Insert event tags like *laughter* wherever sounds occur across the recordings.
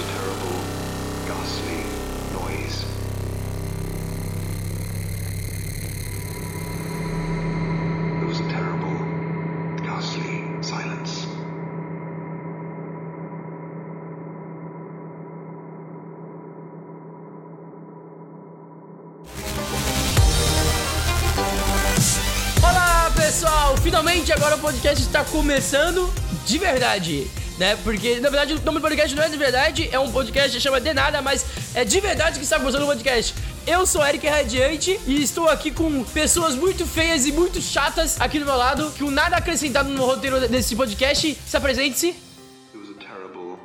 a terrible, ghastly noise. There was a terrible, ghastly silence. Olá, pessoal! Finalmente agora o podcast está começando de verdade, né? Porque, na verdade, o nome do podcast não é de verdade, é um podcast que chama De Nada, mas é de verdade que está começando o podcast. Eu sou Eric Radiante e estou aqui com pessoas muito feias e muito chatas aqui do meu lado, que o nada acrescentado no roteiro desse podcast. Se apresente-se. There was a terrible,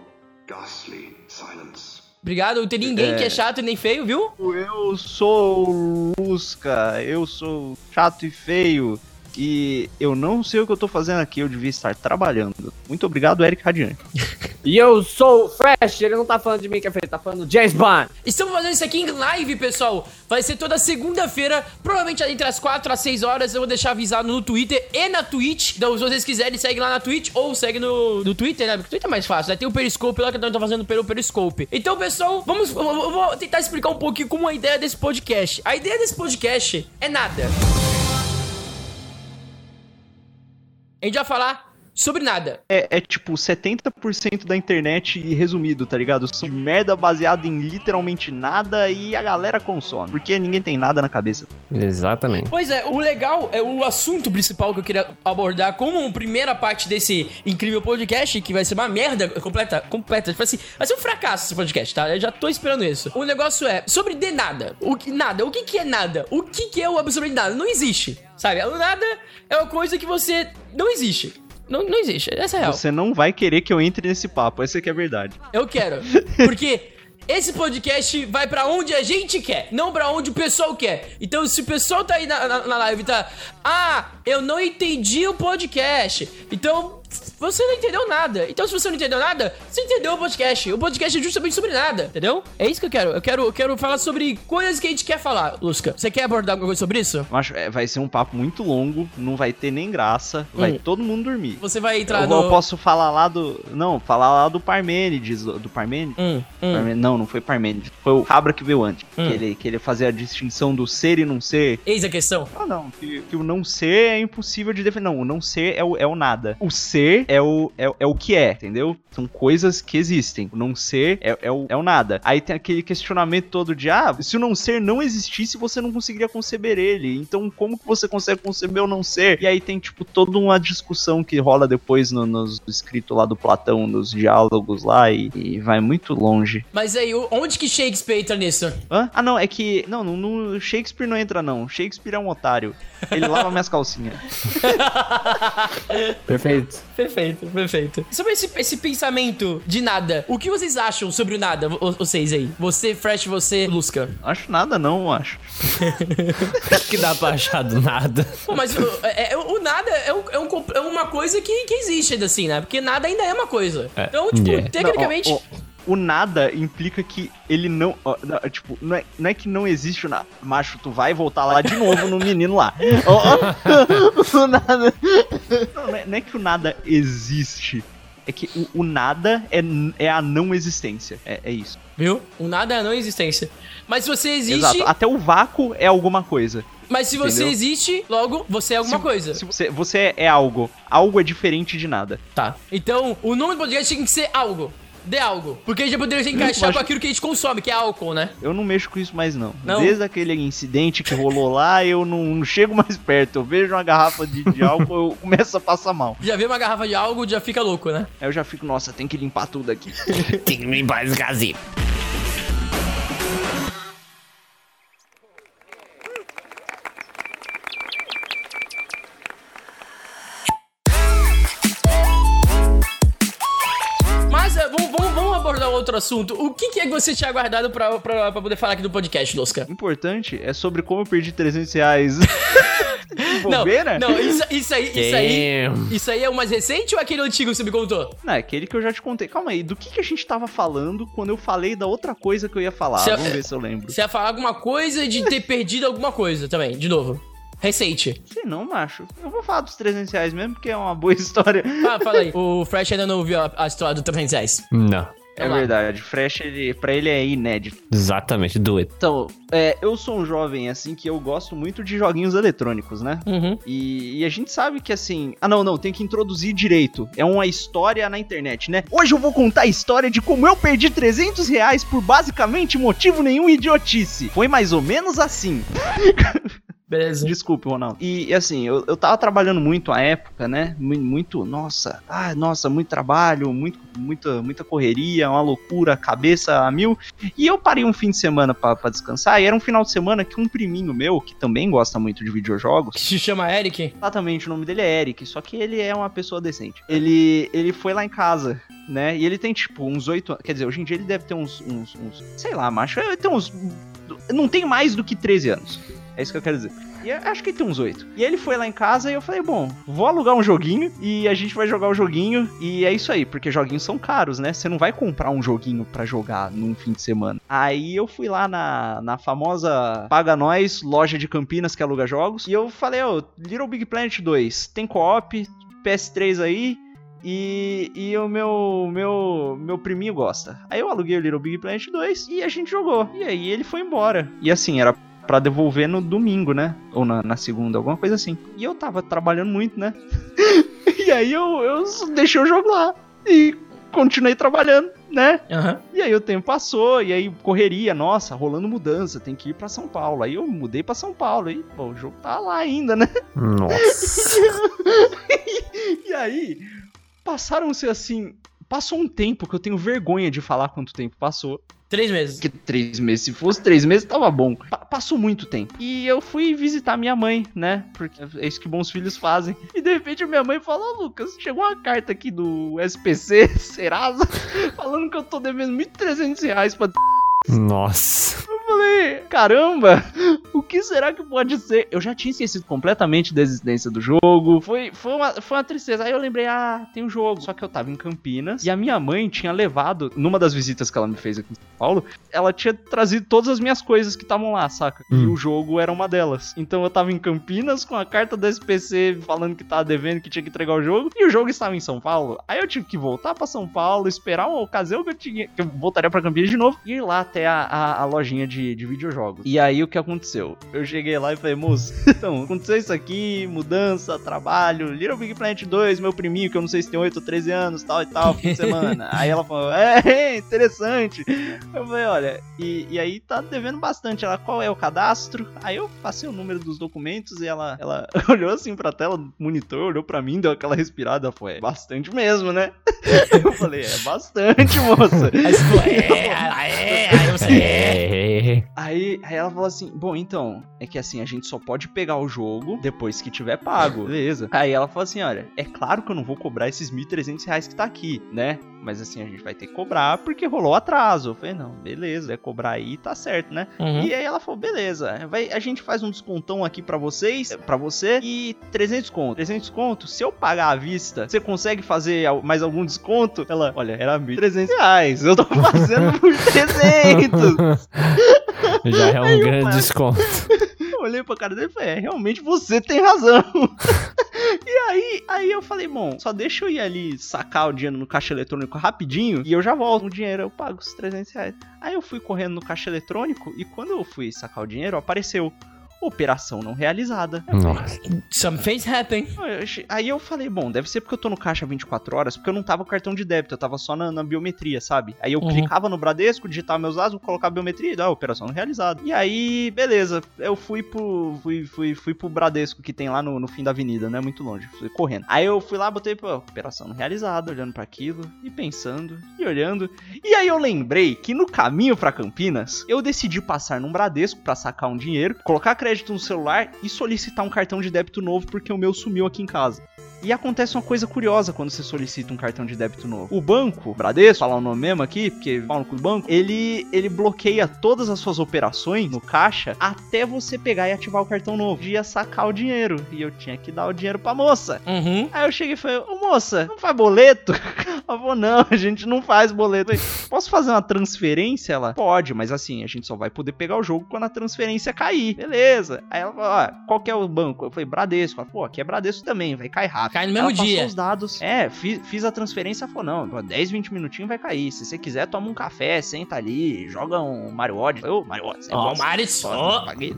ghastly silence. Obrigado, não tem ninguém que é chato e nem feio, viu? Eu sou Lusca, eu sou chato e feio. E eu não sei o que eu tô fazendo aqui, eu devia estar trabalhando. Muito obrigado, Eric Radiante. *laughs* E eu sou o Fresh, ele não tá falando de mim, que é ele tá falando do James Bond. Estamos fazendo isso aqui em live, pessoal. Vai ser toda segunda-feira, provavelmente entre as 4 às 6 horas. Eu vou deixar avisado no Twitter e na Twitch. Então, se vocês quiserem, segue lá na Twitch ou segue no, no Twitter, né? Porque o Twitter é mais fácil, né? Tem o Periscope lá que eu tô fazendo pelo Periscope. Então, pessoal, vamos. Eu eu vou tentar explicar um pouquinho como é a ideia desse podcast. A ideia desse podcast é nada. A gente vai falar sobre nada. É, é tipo 70% da internet resumido, tá ligado? São merda baseada em literalmente nada e a galera consome. Porque ninguém tem nada na cabeça. Exatamente. Pois é, o legal é o assunto principal que eu queria abordar como primeira parte desse incrível podcast, que vai ser uma merda completa, completa. Tipo assim, vai ser um fracasso esse podcast, tá? Eu já tô esperando isso. O negócio é sobre de nada. O que nada? O que que é nada? O que que é o absolutamente nada? Não existe. Sabe? O nada é uma coisa que você não existe. Não, não existe. Essa é a real. Você não vai querer que eu entre nesse papo, essa que é a verdade. Eu quero. *laughs* Porque esse podcast vai pra onde a gente quer, não pra onde o pessoal quer. Então, se o pessoal tá aí na, na, na live e tá. Ah, eu não entendi o podcast. Então. Você não entendeu nada. Então, se você não entendeu nada, você entendeu o podcast. O podcast é justamente sobre nada, entendeu? É isso que eu quero. Eu quero, eu quero falar sobre coisas que a gente quer falar, Lusca. Você quer abordar alguma coisa sobre isso? Acho é, vai ser um papo muito longo, não vai ter nem graça, vai Hum. todo mundo dormir. Você vai entrar Eu, no. eu posso falar lá do. Não, falar lá do Parmênides. Do do Parmênides? Hum, hum. Parmê- Não, não foi Parmênides. Foi o Cabra que veio antes. Hum. Que, ele, que ele fazia a distinção do ser e não ser. Eis a questão. Ah, não. Que, que o não ser é impossível de definir. Não, o não ser é o, é o nada. O ser é o, é, é o que é, entendeu? São coisas que existem. O não ser é, é, o, é o nada. Aí tem aquele questionamento todo de: ah, se o não ser não existisse, você não conseguiria conceber ele. Então, como que você consegue conceber o não ser? E aí tem, tipo, toda uma discussão que rola depois no, nos escritos lá do Platão, nos diálogos lá, e, e vai muito longe. Mas aí, onde que Shakespeare entra nisso? Hã? Ah, não, é que. Não, não, não, Shakespeare não entra, não. Shakespeare é um otário. Ele lava minhas calcinhas. *laughs* Perfeito. Perfeito, perfeito. Sobre esse, esse pensamento de nada, o que vocês acham sobre o nada, vo- vocês aí? Você, Fresh, você, Lusca. Acho nada, não, acho. *laughs* Acho que dá pra achar do nada. Pô, mas o, é- é- o nada é, um- é um é uma coisa que, que existe ainda assim, né? Porque nada ainda é uma coisa. É. Então, tipo, Yeah. tecnicamente. Não, ó, ó, o nada implica que ele não. ó, não, tipo, não é, não é que não existe o nada. Macho, tu vai voltar lá de novo no menino lá. *laughs* Ó, ó, *laughs* o nada. Não, não é, não é que o nada existe. É que o, o nada é, é a não existência. É, é isso. Viu? O nada é a não existência. Mas se você existe. Exato. Até o vácuo é alguma coisa. Mas se você Entendeu? existe, logo você é alguma Se- coisa. Se você, você é algo. Algo é diferente de nada. Tá. Então, o nome do podcast tem que ser algo. De algo. Porque a gente poderia se encaixar Mas- com aquilo que a gente consome, que é álcool, né? Eu não mexo com isso mais, não. Não? Desde aquele incidente que rolou lá, eu não, não chego mais perto. Eu vejo uma garrafa de, de álcool, eu começo a passar mal. Já vê uma garrafa de algo, já fica louco, né? Aí eu já fico, nossa, tem que limpar tudo aqui. *laughs* Tem que limpar esse casinho. Outro assunto. O que, que é que você tinha guardado pra, pra, pra poder falar aqui do podcast, Lusca? Importante é sobre como eu perdi 300 reais. *laughs* Não, Bobeira? não isso, isso aí, isso aí. Damn. Isso aí é o mais recente ou aquele antigo que você me contou? Não, é aquele que eu já te contei. Calma aí, do que, que a gente tava falando quando eu falei da outra coisa que eu ia falar? Se- Vamos ver se eu lembro. Você ia falar alguma coisa de ter perdido alguma coisa também, de novo. Recente. Sei não, macho. Eu vou falar dos 300 reais mesmo, porque é uma boa *laughs* história. Ah, fala aí. O Fresh ainda não ouviu a, a história do 300 reais. Não. É verdade. Fresh, ele, pra ele é inédito. Exatamente, do it. Então, é, eu sou um jovem, assim, que eu gosto muito de joguinhos eletrônicos, né? Uhum. E, e a gente sabe que, assim... Ah, não, não, tem que introduzir direito. É uma história na internet, né? Hoje eu vou contar a história de como eu perdi 300 reais por basicamente motivo nenhum idiotice. Foi mais ou menos assim. *laughs* Desculpe, Ronaldo. E, e assim, eu, eu tava trabalhando muito à época, né? Mu- Muito, nossa, ah, nossa, muito trabalho, muito, muita, muita correria, uma loucura, cabeça a mil. E eu parei um fim de semana pra, pra descansar, e era um final de semana que um priminho meu, que também gosta muito de videojogos, Que se chama Eric? Exatamente, o nome dele é Eric, só que ele é uma pessoa decente. Ele, ele foi lá em casa, né? E ele tem, tipo, uns oito anos. Quer dizer, hoje em dia ele deve ter uns. uns, uns- sei lá, macho. Ele tem uns. Não tem mais do que 13 anos. É isso que eu quero dizer. E eu acho que tem uns oito. E ele foi lá em casa e eu falei, bom, vou alugar um joguinho e a gente vai jogar o joguinho. E é isso aí, porque joguinhos são caros, né? Você não vai comprar um joguinho pra jogar num fim de semana. Aí eu fui lá na, na famosa Paga Nós, loja de Campinas que aluga jogos. E eu falei, ô, Little Big Planet 2, tem co-op, PS3 aí. E, e o meu, meu, meu priminho gosta. Aí eu aluguei o Little Big Planet 2 e a gente jogou. E aí ele foi embora. E assim, era pra devolver no domingo, né? Ou na, na segunda, alguma coisa assim. E eu tava trabalhando muito, né? *laughs* e aí eu, eu deixei o jogo lá. E continuei trabalhando, né? Aham. E aí o tempo passou, e aí correria, nossa, rolando mudança, tem que ir pra São Paulo. Aí eu mudei pra São Paulo, e pô, o jogo tá lá ainda, né? Nossa. *laughs* E aí, passaram-se assim. Passou um tempo que eu tenho vergonha de falar quanto tempo passou. Três meses. Que três meses, se fosse três meses, tava bom. Pa- passou muito tempo. E eu fui visitar minha mãe, né? Porque é isso que bons filhos fazem. E de repente a minha mãe falou: Lucas, chegou uma carta aqui do SPC, *laughs* Serasa, falando que eu tô devendo 1.300 reais pra Nossa. Falei, caramba, *laughs* o que será que pode ser? Eu já tinha esquecido completamente da existência do jogo. Foi, foi, uma, foi uma tristeza. Aí eu lembrei, ah, tem um jogo. Só que eu tava em Campinas e a minha mãe tinha levado, numa das visitas que ela me fez aqui em São Paulo, ela tinha trazido todas as minhas coisas que estavam lá, saca? E Hum. o jogo era uma delas. Então eu tava em Campinas com a carta da SPC falando que tava devendo, que tinha que entregar o jogo. E o jogo estava em São Paulo. Aí eu tive que voltar pra São Paulo, esperar uma ocasião que eu tinha. Que eu voltaria pra Campinas de novo. E ir lá até a, a, a lojinha de, de videojogos. E aí o que aconteceu? Eu cheguei lá e falei, moço, então, aconteceu isso aqui, mudança, trabalho, Little Big Planet 2, meu priminho, que eu não sei se tem 8 ou 13 anos, tal e tal, fim de semana. *laughs* aí ela falou, é, interessante. Eu falei, olha, e, e aí tá devendo bastante. Ela, qual é o cadastro? Aí eu passei o número dos documentos e ela, ela *laughs* olhou assim pra tela do monitor, olhou pra mim, deu aquela respirada, foi, é bastante mesmo, né? *laughs* Eu falei, é bastante, moça. Aí você falou, é, é, aí você é. *laughs* Aí, aí ela falou assim: Bom, então, é que assim, a gente só pode pegar o jogo depois que tiver pago. *laughs* Beleza. Aí ela falou assim: Olha, é claro que eu não vou cobrar esses 1.300 reais que tá aqui, né? Mas assim, a gente vai ter que cobrar porque rolou atraso. Eu falei: Não, beleza, é cobrar aí, tá certo, né? Uhum. E aí ela falou: Beleza, vai, a gente faz um descontão aqui pra vocês, pra você, e 300 conto. 300 conto, se eu pagar à vista, você consegue fazer mais algum desconto? Ela, olha, era 1.300 reais, eu tô fazendo por *laughs* 300. *laughs* Já é um Aí eu grande pago. desconto. *laughs* Eu olhei pra cara dele e falei, é, realmente você tem razão. *laughs* e aí, aí eu falei, bom, só deixa eu ir ali sacar o dinheiro no caixa eletrônico rapidinho e eu já volto. O dinheiro eu pago os 300 reais. Aí eu fui correndo no caixa eletrônico e quando eu fui sacar o dinheiro, apareceu operação não realizada. Nossa. Some things happen. Aí eu falei, bom, deve ser porque eu tô no caixa 24 horas, porque eu não tava com cartão de débito, eu tava só na, na biometria, sabe? Aí eu Uhum. clicava no Bradesco, digitava meus dados, colocava a biometria e dá, operação não realizada. E aí, beleza, eu fui pro, fui, fui, fui pro Bradesco, que tem lá no, no fim da avenida, não é muito longe, fui correndo. Aí eu fui lá, botei, pô, operação não realizada, olhando pra aquilo, e pensando, e olhando. E aí eu lembrei que no caminho pra Campinas, eu decidi passar num Bradesco pra sacar um dinheiro, colocar crédito no celular e solicitar um cartão de débito novo porque o meu sumiu aqui em casa. E acontece uma coisa curiosa quando você solicita um cartão de débito novo. O banco, Bradesco, falar o nome mesmo aqui, porque falam com o banco, ele, ele bloqueia todas as suas operações no caixa até você pegar e ativar o cartão novo. Ia sacar o dinheiro. E eu tinha que dar o dinheiro pra moça. Uhum. Aí eu cheguei e falei, ô moça, não faz boleto? *laughs* Ela falou, não, a gente não faz boleto. Falei, Posso fazer uma transferência? Ela, pode, mas assim, a gente só vai poder pegar o jogo quando a transferência cair. Beleza. Aí ela falou, ó, qual que é o banco? Eu falei, Bradesco. Ela falou, pô, aqui é Bradesco também, vai cair rápido. Cai no mesmo ela dia. os dados. É, fiz, fiz a transferência, falou, não, pô, 10, 20 minutinhos vai cair. Se você quiser, toma um café, senta ali, joga um Mario Odyssey. Ô, Mario Odyssey. Ó, nossa, o Mario, foda, ó. paguei.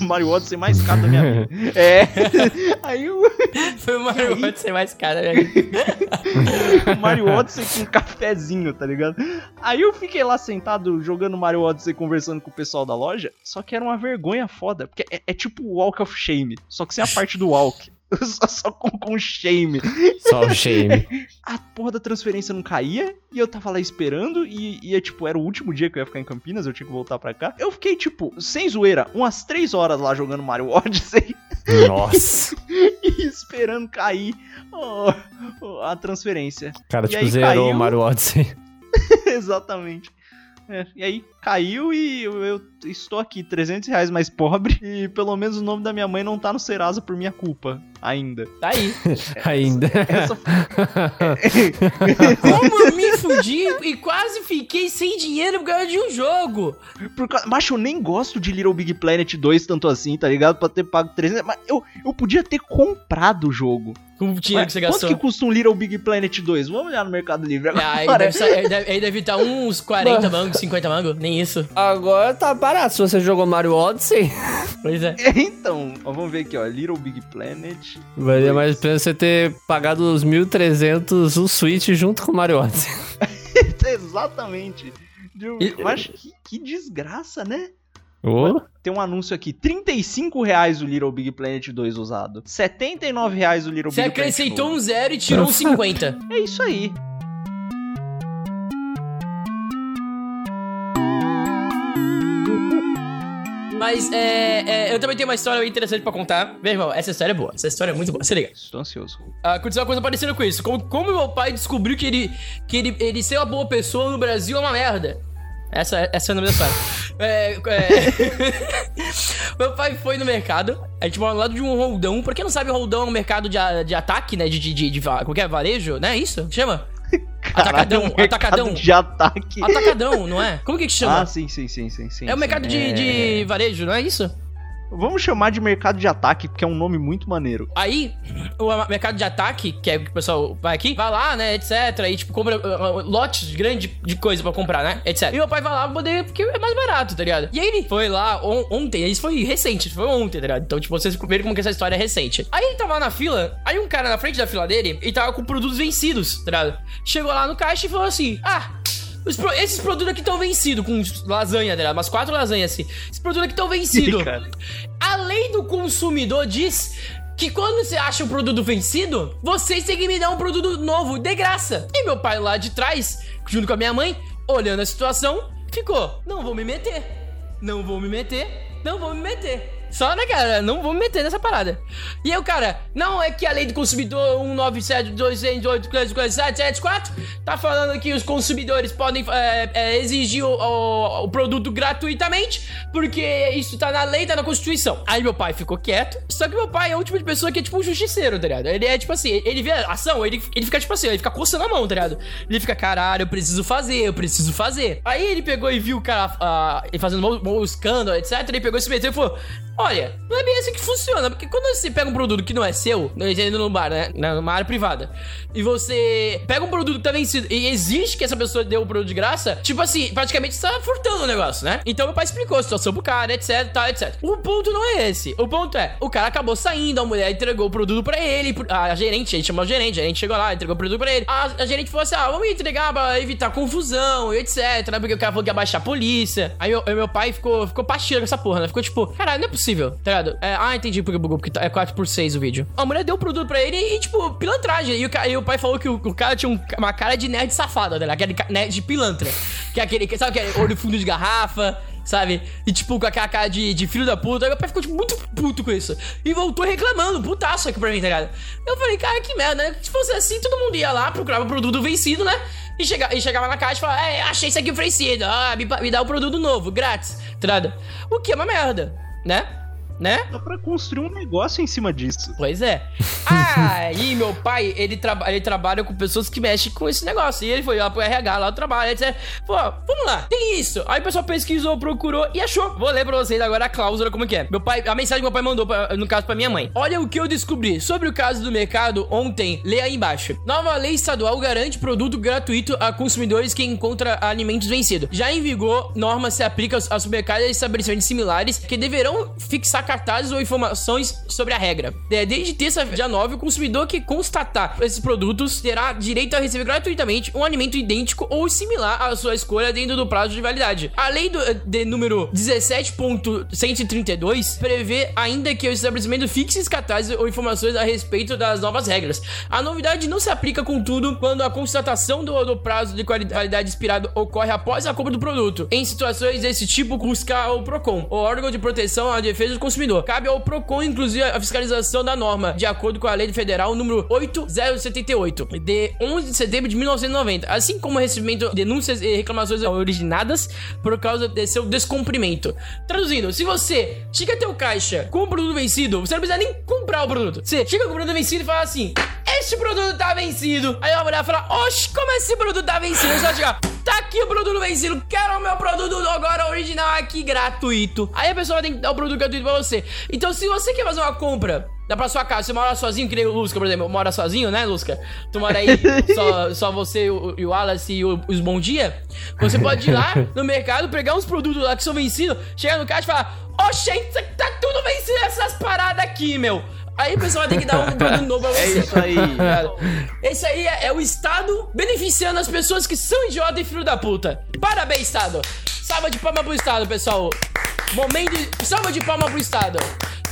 o Mario Odyssey mais caro da minha vida. *laughs* É. *laughs* Aí o, Foi o Mario aí? Odyssey mais caro, né? *laughs* o Mario Odyssey com um cafezinho, tá ligado? Aí eu fiquei lá sentado jogando Mario Odyssey conversando com o pessoal da loja, só que era uma vergonha foda, porque é, é tipo o Walk of Shame, só que sem a parte do Walk. *laughs* Só, só com, com shame. Só o shame. *laughs* A porra da transferência não caía e eu tava lá esperando e ia, tipo, era o último dia que eu ia ficar em Campinas, eu tinha que voltar pra cá. Eu fiquei, tipo, sem zoeira, umas 3 horas lá jogando Mario Odyssey Nossa. *laughs* e esperando cair ó, ó, a transferência. Cara, E tipo, zerou o Mario Odyssey. Exatamente. É, e aí caiu e eu, eu estou aqui, 300 reais mais pobre. E pelo menos o nome da minha mãe não tá no Serasa por minha culpa, ainda. Tá aí. *laughs* Ainda. Essa *laughs* Como eu me fudi e quase fiquei sem dinheiro por causa de um jogo. Por causa, mas eu nem gosto de Little Big Planet 2 tanto assim, tá ligado? Pra ter pago 300. Mas eu, eu podia ter comprado o jogo. Com o dinheiro Mas que você quanto gastou. que custa um Little Big Planet 2? Vamos olhar no Mercado Livre agora. Ah, aí, deve, *laughs* sa- aí, deve, aí deve estar uns 40 mangos, 50 mangos, nem isso. Agora tá barato. Se você jogou Mario Odyssey, *laughs* Pois é. Então, ó, vamos ver aqui, ó. Little Big Planet. valia mais a pena você ter pagado os 1.300 o Switch junto com o Mario Odyssey. *laughs* Exatamente. De- E- Mas que, que desgraça, né? Ô, Tem um anúncio aqui, 35 reais o Little Big Planet 2 usado. 79 reais o Little Você Big Planet acrescentou novo. um zero e tirou um 50. É isso aí. Mas é, é, eu também tenho uma história interessante pra contar. Meu irmão, essa história é boa. Essa história é muito boa. Se liga. Estou ansioso. Ah, aconteceu uma coisa parecida com isso. Como, como meu pai descobriu que ele, que ele, ele ser uma boa pessoa no Brasil é uma merda. Essa, essa é o nome da história. É, é... *laughs* meu pai foi no mercado. A gente mora ao lado de um roldão. Pra quem não sabe, o roldão é um mercado de, de ataque, né? De, de, de, de que é? Varejo, né? Isso? Chama? Atacadão, Caralho, um mercado atacadão. de ataque. Atacadão, não é? Como que que chama? Ah, sim, sim, sim, sim, sim. é o sim. mercado de, de varejo, não é isso? Vamos chamar de mercado de ataque, porque é um nome muito maneiro. Aí, o mercado de ataque, que é o que o pessoal vai aqui, vai lá, né, etc. E, tipo, compra uh, uh, lotes grandes de coisa pra comprar, né, etc. E meu pai vai lá poder, porque é mais barato, tá ligado? E aí ele foi lá on- ontem, isso foi recente, foi ontem, tá ligado? Então, tipo, vocês viram como que essa história é recente. Aí ele tava na fila, aí um cara na frente da fila dele, ele tava com produtos vencidos, tá ligado? Chegou lá no caixa e falou assim, ah... os esses produtos aqui estão vencidos, com lasanha, ligado? Umas quatro lasanhas assim. Esses produtos aqui estão vencidos. A lei do consumidor diz que quando você acha um produto vencido, vocês têm que me dar um produto novo, de graça. E meu pai lá de trás, junto com a minha mãe, olhando a situação, ficou: não vou me meter, não vou me meter, não vou me meter. Só, né, cara? Não vou me meter nessa parada. E o cara, não é que a lei do consumidor 197.208.4774 tá falando que os consumidores podem é, é, exigir o, o- o produto gratuitamente, porque isso tá na lei, tá na Constituição. Aí meu pai ficou quieto, só que meu pai é o tipo de pessoa que é tipo um justiceiro, tá ligado? Ele é tipo assim, ele vê a ação, ele, ele fica tipo assim, ele fica coçando a mão, tá ligado? Ele fica, caralho, eu preciso fazer, eu preciso fazer. Aí ele pegou e viu o cara ele fazendo um escândalo, etc. Ele pegou e se meteu e falou: Olha, não é bem assim que funciona, porque quando você pega um produto que não é seu, não indo no bar, né? Numa área privada, e você pega um produto que tá vencido e existe que essa pessoa deu o produto de graça, tipo assim, praticamente você tá furtando o negócio, né? Então meu pai explicou a situação pro cara, etc, tal, etc. O ponto não é esse. O ponto é, o cara acabou saindo, a mulher entregou o produto pra ele, a gerente, a gente chamou a gerente, a gerente chegou lá, entregou o produto pra ele. A, a gerente falou assim: ah, vamos entregar pra evitar confusão etc, né? Porque o cara falou que ia baixar a polícia. Aí meu, meu pai ficou, ficou pastilha com essa porra, né? Ficou tipo, caralho, não é possível, tá ligado? É, ah, entendi porque bugou, porque tá- é 4 por 6 o vídeo. A mulher deu o produto pra ele e, tipo, pilantragem. E o, e o pai falou que o, o cara tinha um- uma cara de nerd safado, né? Aquele ca- nerd de pilantra. Que é aquele, que- sabe aquele olho fundo de garrafa, sabe? E tipo, com aquela cara de, de filho da puta. Aí meu pai ficou tipo, muito puto com isso. E voltou reclamando, putaço aqui pra mim, tá ligado? Eu falei, cara, que merda, né? Se fosse assim, todo mundo ia lá, procurava o produto vencido, né? E, chega, e chegava na caixa e falava, é, achei isso aqui vencido, ah, me, me dá o produto novo, grátis, tá ligado? O que é uma merda, né? Né? Dá pra construir um negócio em cima disso. Pois é. Aí, *laughs* meu pai, ele, traba ele trabalha com pessoas que mexem com esse negócio. E ele foi lá pro RH, lá do trabalho, etc. Pô, vamos lá, tem isso. Aí o pessoal pesquisou, procurou e achou. Vou ler pra vocês agora a cláusula como que é. Meu pai, a mensagem que meu pai mandou, pra- no caso, pra minha mãe. Olha o que eu descobri sobre o caso do mercado ontem. Lê aí embaixo. Nova lei estadual garante produto gratuito a consumidores que encontra alimentos vencidos. Já em vigor, norma se aplica aos supermercados e estabelecimentos similares que deverão fixar cartazes ou informações sobre a regra. É, Desde terça, dia 9, o consumidor que constatar esses produtos terá direito a receber gratuitamente um alimento idêntico ou similar à sua escolha dentro do prazo de validade. A lei do, de número 17.132 prevê ainda que o estabelecimento fixe os cartazes ou informações a respeito das novas regras. A novidade não se aplica, contudo, quando a constatação do, do prazo de quali- validade expirado ocorre após a compra do produto. Em situações desse tipo, busca o PROCON, o órgão de proteção à defesa do consumidor. Cabe ao PROCON, inclusive, a fiscalização da norma, de acordo com a Lei Federal número 8078, de 11 de setembro de 1990, assim como o recebimento de denúncias e reclamações originadas por causa de seu descumprimento. Traduzindo, se você chega até o caixa com um produto vencido, você não precisa nem comprar o produto. Você chega com o produto vencido e fala assim: Este produto tá vencido. Aí a mulher fala: Oxe, como esse produto tá vencido? Eu só chegar. Tá aqui o produto vencido, quero o meu produto agora original aqui gratuito. Aí a pessoa tem que dar o produto gratuito pra você. Então, se você quer fazer uma compra Dá pra sua casa, você mora sozinho, que nem o Lusca, por exemplo, mora sozinho, né, Lusca? Tu mora aí, *laughs* só, só você o- e o Wallace e o- os Bom Dia. Você pode ir lá no mercado, pegar uns produtos lá que são vencidos, chegar no caixa e falar: aqui tá tudo vencido essas paradas aqui, meu. Aí o pessoal vai ter que dar um *laughs* produto novo pra É você. isso aí. Esse aí é, é o Estado beneficiando as pessoas que são idiota e filho da puta. Parabéns, Estado. Salva de palma pro Estado, pessoal. Momento. de- Salva de palma pro Estado.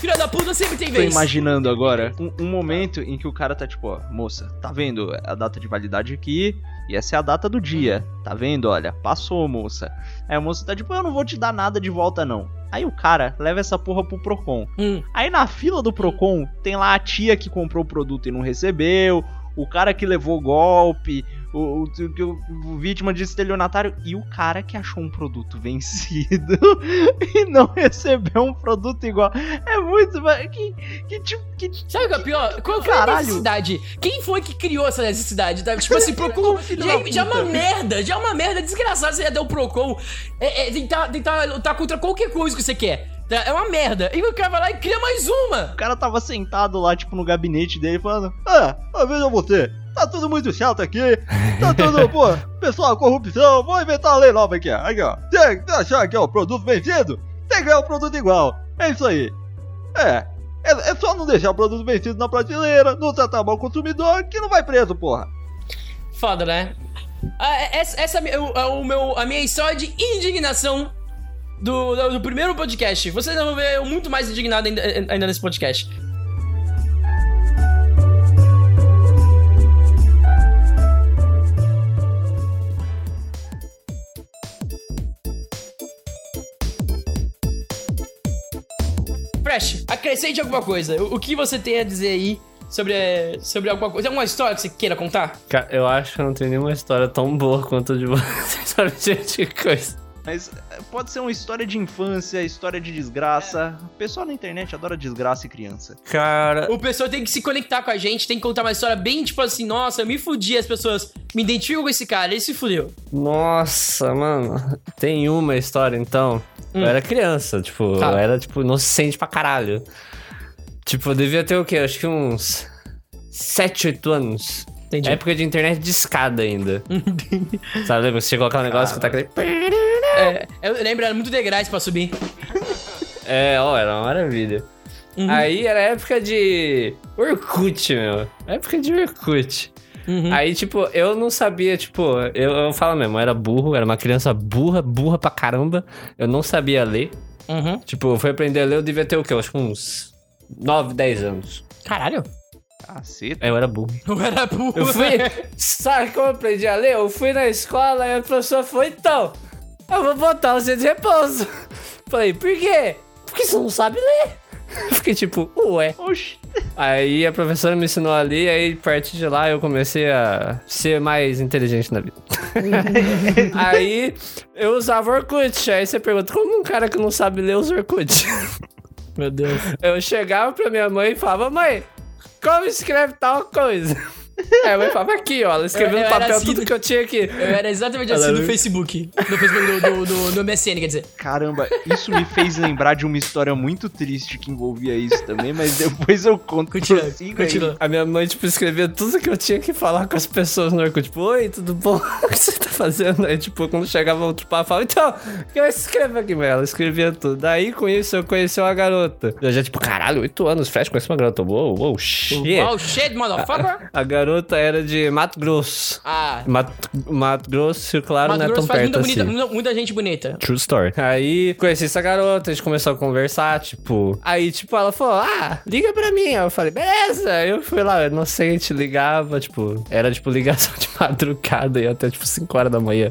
Filha da puta sempre tem Tô vez. imaginando agora um, um momento em que o cara tá tipo, ó, moça, tá vendo a data de validade aqui? E essa é a data do dia. Tá vendo? Olha, passou, moça. Aí a moça tá tipo, eu não vou te dar nada de volta, não. Aí o cara leva essa porra pro Procon. Hum. Aí na fila do Procon tem lá a tia que comprou o produto e não recebeu, o cara que levou golpe, o, o, o- o vítima de estelionatário e o cara que achou um produto vencido *laughs* e não recebeu um produto igual. É muito. Que, que tipo. Que, Sabe o que é pior? Qual foi a Caralho. necessidade? Quem foi que criou essa necessidade? Tá? Tipo assim, *laughs* Procon. Já, já é uma merda, já é uma merda desgraçada você ia dar o Procon. É, é tentar, tentar lutar contra qualquer coisa que você quer. Tá? É uma merda. E o cara vai lá e cria mais uma. o cara tava sentado lá, tipo, no gabinete dele, falando: Ah, ah, veja você, tá tudo muito chato aqui, tá *laughs* tudo, pô, pessoal, corrupção, vou inventar uma lei nova aqui, ó. Aqui, ó. Tem que achar que é o produto vencido, tem que ganhar o produto igual. É isso aí. É. É, é só não deixar o produto vencido na prateleira, não tratar mal o consumidor, que não vai preso, porra. Foda, né? Ah, essa essa é o, é o meu, a minha história de indignação do, do, do primeiro podcast. Vocês vão ver eu muito mais indignado ainda, ainda nesse podcast. Fresh, acrescente alguma coisa. O, o que você tem a dizer aí sobre, sobre alguma coisa? Alguma história que você queira contar? Cara, eu acho que não tem nenhuma história tão boa quanto a de *laughs* vocês sobre esse tipo de coisa. Mas é, pode ser uma história de infância, história de desgraça. O pessoal na internet adora desgraça e criança. Cara, O pessoal tem que se conectar com a gente, tem que contar uma história bem tipo assim, nossa, eu me fudi, as pessoas me identificam com esse cara, ele se fudeu. nossa, mano. Tem uma história, então. Eu Hum. era criança, tipo, Tá. eu era, tipo, inocente pra caralho. Tipo, eu devia ter o quê? Acho que uns 7, 8 anos. Entendi. Época de internet de escada ainda. *laughs* Sabe, lembra? que Chegou aquele negócio que tá aquele... É, eu lembro, era muito degraus pra subir. É, ó, era uma maravilha. Uhum. Aí era época de Orkut, meu. Época de Orkut. Uhum. Aí, tipo, eu não sabia, tipo, eu, eu falo mesmo, eu era burro, era uma criança burra, burra pra caramba. Eu não sabia ler. Uhum. Tipo, eu fui aprender a ler, eu devia ter o quê? Eu acho que uns 9, 10 anos. Caralho. Caceta. Aí eu era burro. Eu era burro. Eu fui. Sabe como eu aprendi a ler? Eu fui na escola e a professora falou: então, eu vou botar você de repouso. Falei, por quê? Porque você não sabe ler. Eu *laughs* fiquei tipo, ué. Oxi. Aí a professora me ensinou a ler, aí a partir de lá eu comecei a ser mais inteligente na vida. *laughs* aí eu usava Orkut. Aí você pergunta, como um cara que não sabe ler usa Orkut? Meu Deus. Eu chegava pra minha mãe e falava, mãe, como escreve tal coisa? Aí a mãe falava aqui, ó. Ela escreveu Eu- no eu papel assim tudo do- que eu tinha aqui. Eu era exatamente Ela assim no Facebook. No Facebook do, do, do, do MSN, quer dizer. Caramba, isso me fez lembrar de uma história muito triste que envolvia isso também, mas depois eu conto. Continua, aí. continua. A minha mãe, tipo, escrevia tudo que eu tinha que falar com as pessoas no Orkut. Tipo, oi, tudo bom? *laughs* O que você tá fazendo? Aí, tipo, quando chegava outro papo, eu falava, então, o que eu escrevo aqui, velho? Ela escrevia tudo. Daí, com isso, eu conheci uma garota. Eu já, tipo, caralho, oito anos, Flash, conhece uma garota. Uou, uou, shit. Oh, shit, motherfucker. A garota era de Mato Grosso. Ah, Mato, Mato Grosso, claro, Mato não é Grosso tão faz perto muita, assim. bonita, muita, gente bonita. True story. Aí conheci essa garota, a gente começou a conversar, tipo. Aí, tipo, ela falou: Ah, liga pra mim. Aí eu falei, beleza. Aí eu fui lá, inocente, ligava, tipo, era tipo ligação *laughs* de madrugada e até tipo 5 horas da manhã.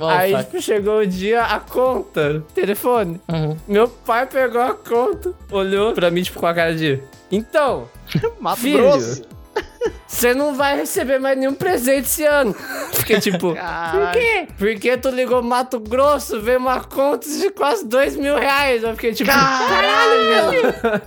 Oh, Aí, tipo, chegou o dia, a conta, telefone. Uhum. Meu pai pegou a conta, olhou pra mim, tipo, com a cara de. Então, *laughs* Mato filho, Grosso. Você não vai receber mais nenhum presente esse ano. Fiquei tipo, *laughs* por Caralho. quê? Porque tu ligou Mato Grosso, veio uma conta de quase dois mil reais. Eu fiquei tipo, caralho, meu.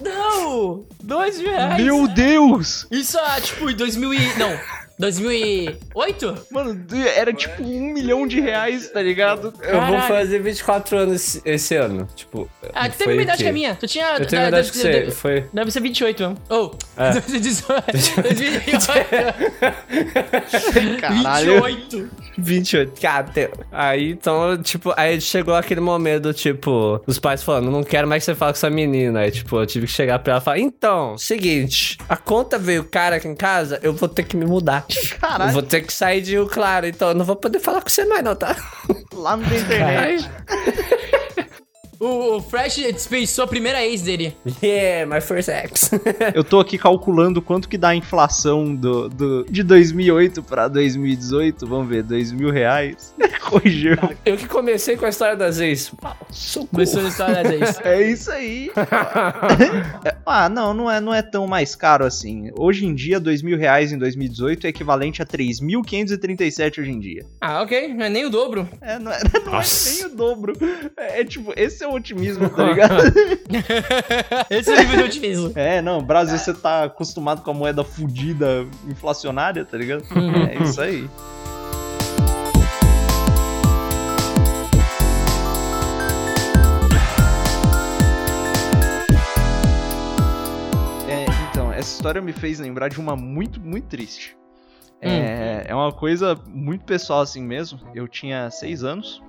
Não! Dois mil reais. Meu Deus! Isso há, tipo, em 2000 e... Não, 2008? Mano, era tipo um milhão de reais, tá ligado? Eu vou fazer 24 anos esse- ano. Tipo, Ah, tu teve foi a mesma o idade que a minha. Tu tinha... Eu tenho a idade que você. Foi. Deve ser 28 mesmo. Ou, É. *laughs* 2018. 2028. *laughs* Caralho. 28. 28. Cara, aí então, tipo, aí chegou aquele momento, do tipo, os pais falando, não quero mais que você fale com essa menina. Aí, tipo, eu tive que chegar pra ela e falar, então, seguinte, a conta veio cara aqui em casa, eu vou ter que me mudar. Eu Caralho, vou ter que sair de Rio Claro, então eu não vou poder falar com você mais não, tá? lá no internet. O, o Fresh dispensou a primeira ex dele. Yeah, my first ex. *laughs* Eu tô aqui calculando quanto que dá a inflação do, do, de 2008 pra 2018. Vamos ver, dois mil reais. *laughs* Corrigiu. eu que comecei com a história das ex. Pau, socorro. Começou a história da ex. É isso aí. *laughs* ah, não, não é, não é tão mais caro assim. Hoje em dia, dois mil reais em 2018 é equivalente a 3.537 hoje em dia. Ah, ok. Não é nem o dobro. É, não é, não é nem o dobro. É, é tipo, esse é o otimismo, tá ligado? *laughs* Esse é o nível de otimismo. É, não, Brasil, você tá acostumado com a moeda fudida, inflacionária, tá ligado? É isso aí. É, então, essa história me fez lembrar de uma muito, muito triste. É, é uma coisa muito pessoal assim mesmo. Eu tinha seis anos.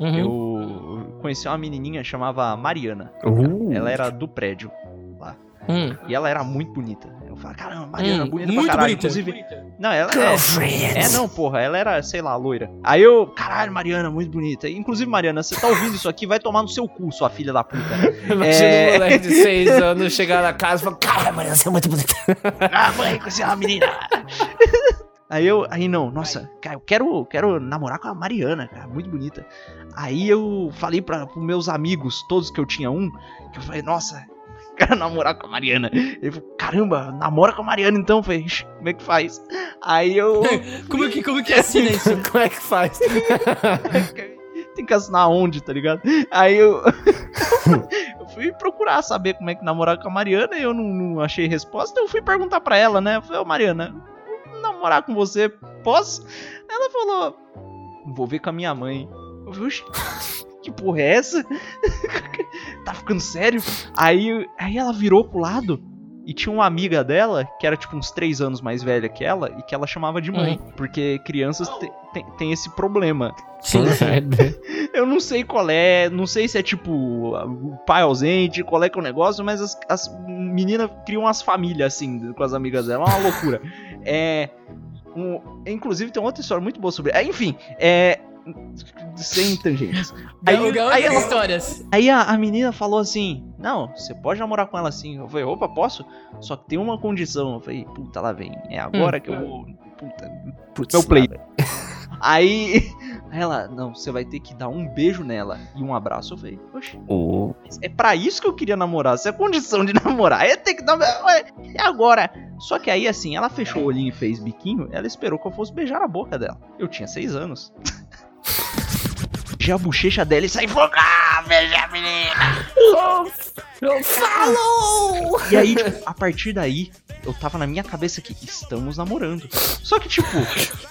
Uhum. Eu conheci uma menininha chamava Mariana. Uh. Ela era do prédio lá. Hum. E ela era muito bonita. Eu falei, caramba, Mariana, Hum, bonita muito pra caralho. bonita. Inclusive, não, ela é, é, não, porra, ela era, sei lá, loira. Aí eu, caralho, Mariana, muito bonita. E, Inclusive, Mariana, você tá ouvindo isso aqui, vai tomar no seu cu, sua filha da puta. *laughs* Imagina É. um moleque de 6 anos chegar na casa e falar, cara, Mariana, você é muito bonita. ah, mãe, conheci uma menina. *laughs* Aí eu, aí não, nossa, cara, eu quero, quero namorar com a Mariana, cara, muito bonita. Aí eu falei para os meus amigos, todos que eu tinha um, que eu falei, nossa, *laughs* quero namorar com a Mariana. Ele falou, caramba, namora com a Mariana então, eu falei, "Ixi, como é que faz? Aí eu *laughs* Como que, como que assina isso? *laughs* Como é que faz? tem que assinar onde, tá ligado? Aí eu eu fui procurar saber como é que namorar com a Mariana e eu não, não achei resposta. Eu fui perguntar pra ela, né? Eu falei, ô Mariana, namorar com você, posso? Ela falou, vou ver com a minha mãe. Eu falei, "Oxi, que porra é essa? *laughs* tá ficando sério? Aí, aí ela virou pro lado e tinha uma amiga dela, que era tipo uns 3 anos mais velha que ela, e que ela chamava de mãe. Porque crianças te- tem- tem esse problema. Sim, sim. *laughs* Eu não sei qual é, não sei se é tipo o pai ausente, qual é que é o negócio, mas as, as meninas criam umas famílias assim com as amigas dela, é uma loucura. *laughs* É. um- inclusive tem outra história muito boa sobre. É, enfim, é. Sem tangentes. *laughs* Aí, Aí, ela- histórias. aí a, a menina falou assim: Não, você pode namorar com ela assim. Eu falei: Opa, posso? Só que tem uma condição. Eu falei: Puta, lá vem. É agora que eu vou. Puta, Putz, Meu play. aí ela, não, você vai ter que dar um beijo nela e um abraço. Eu falei, oxe, mas é pra isso que eu queria namorar. Se é condição de *laughs* namorar, é ter que dar. É agora. Só que aí, assim, ela fechou o olhinho e fez biquinho, ela esperou que eu fosse beijar a boca dela. Eu tinha seis anos. Já a bochecha dela e saí fogado. Falou! E aí, tipo, a partir daí, eu tava na minha cabeça que estamos namorando. Só que, tipo,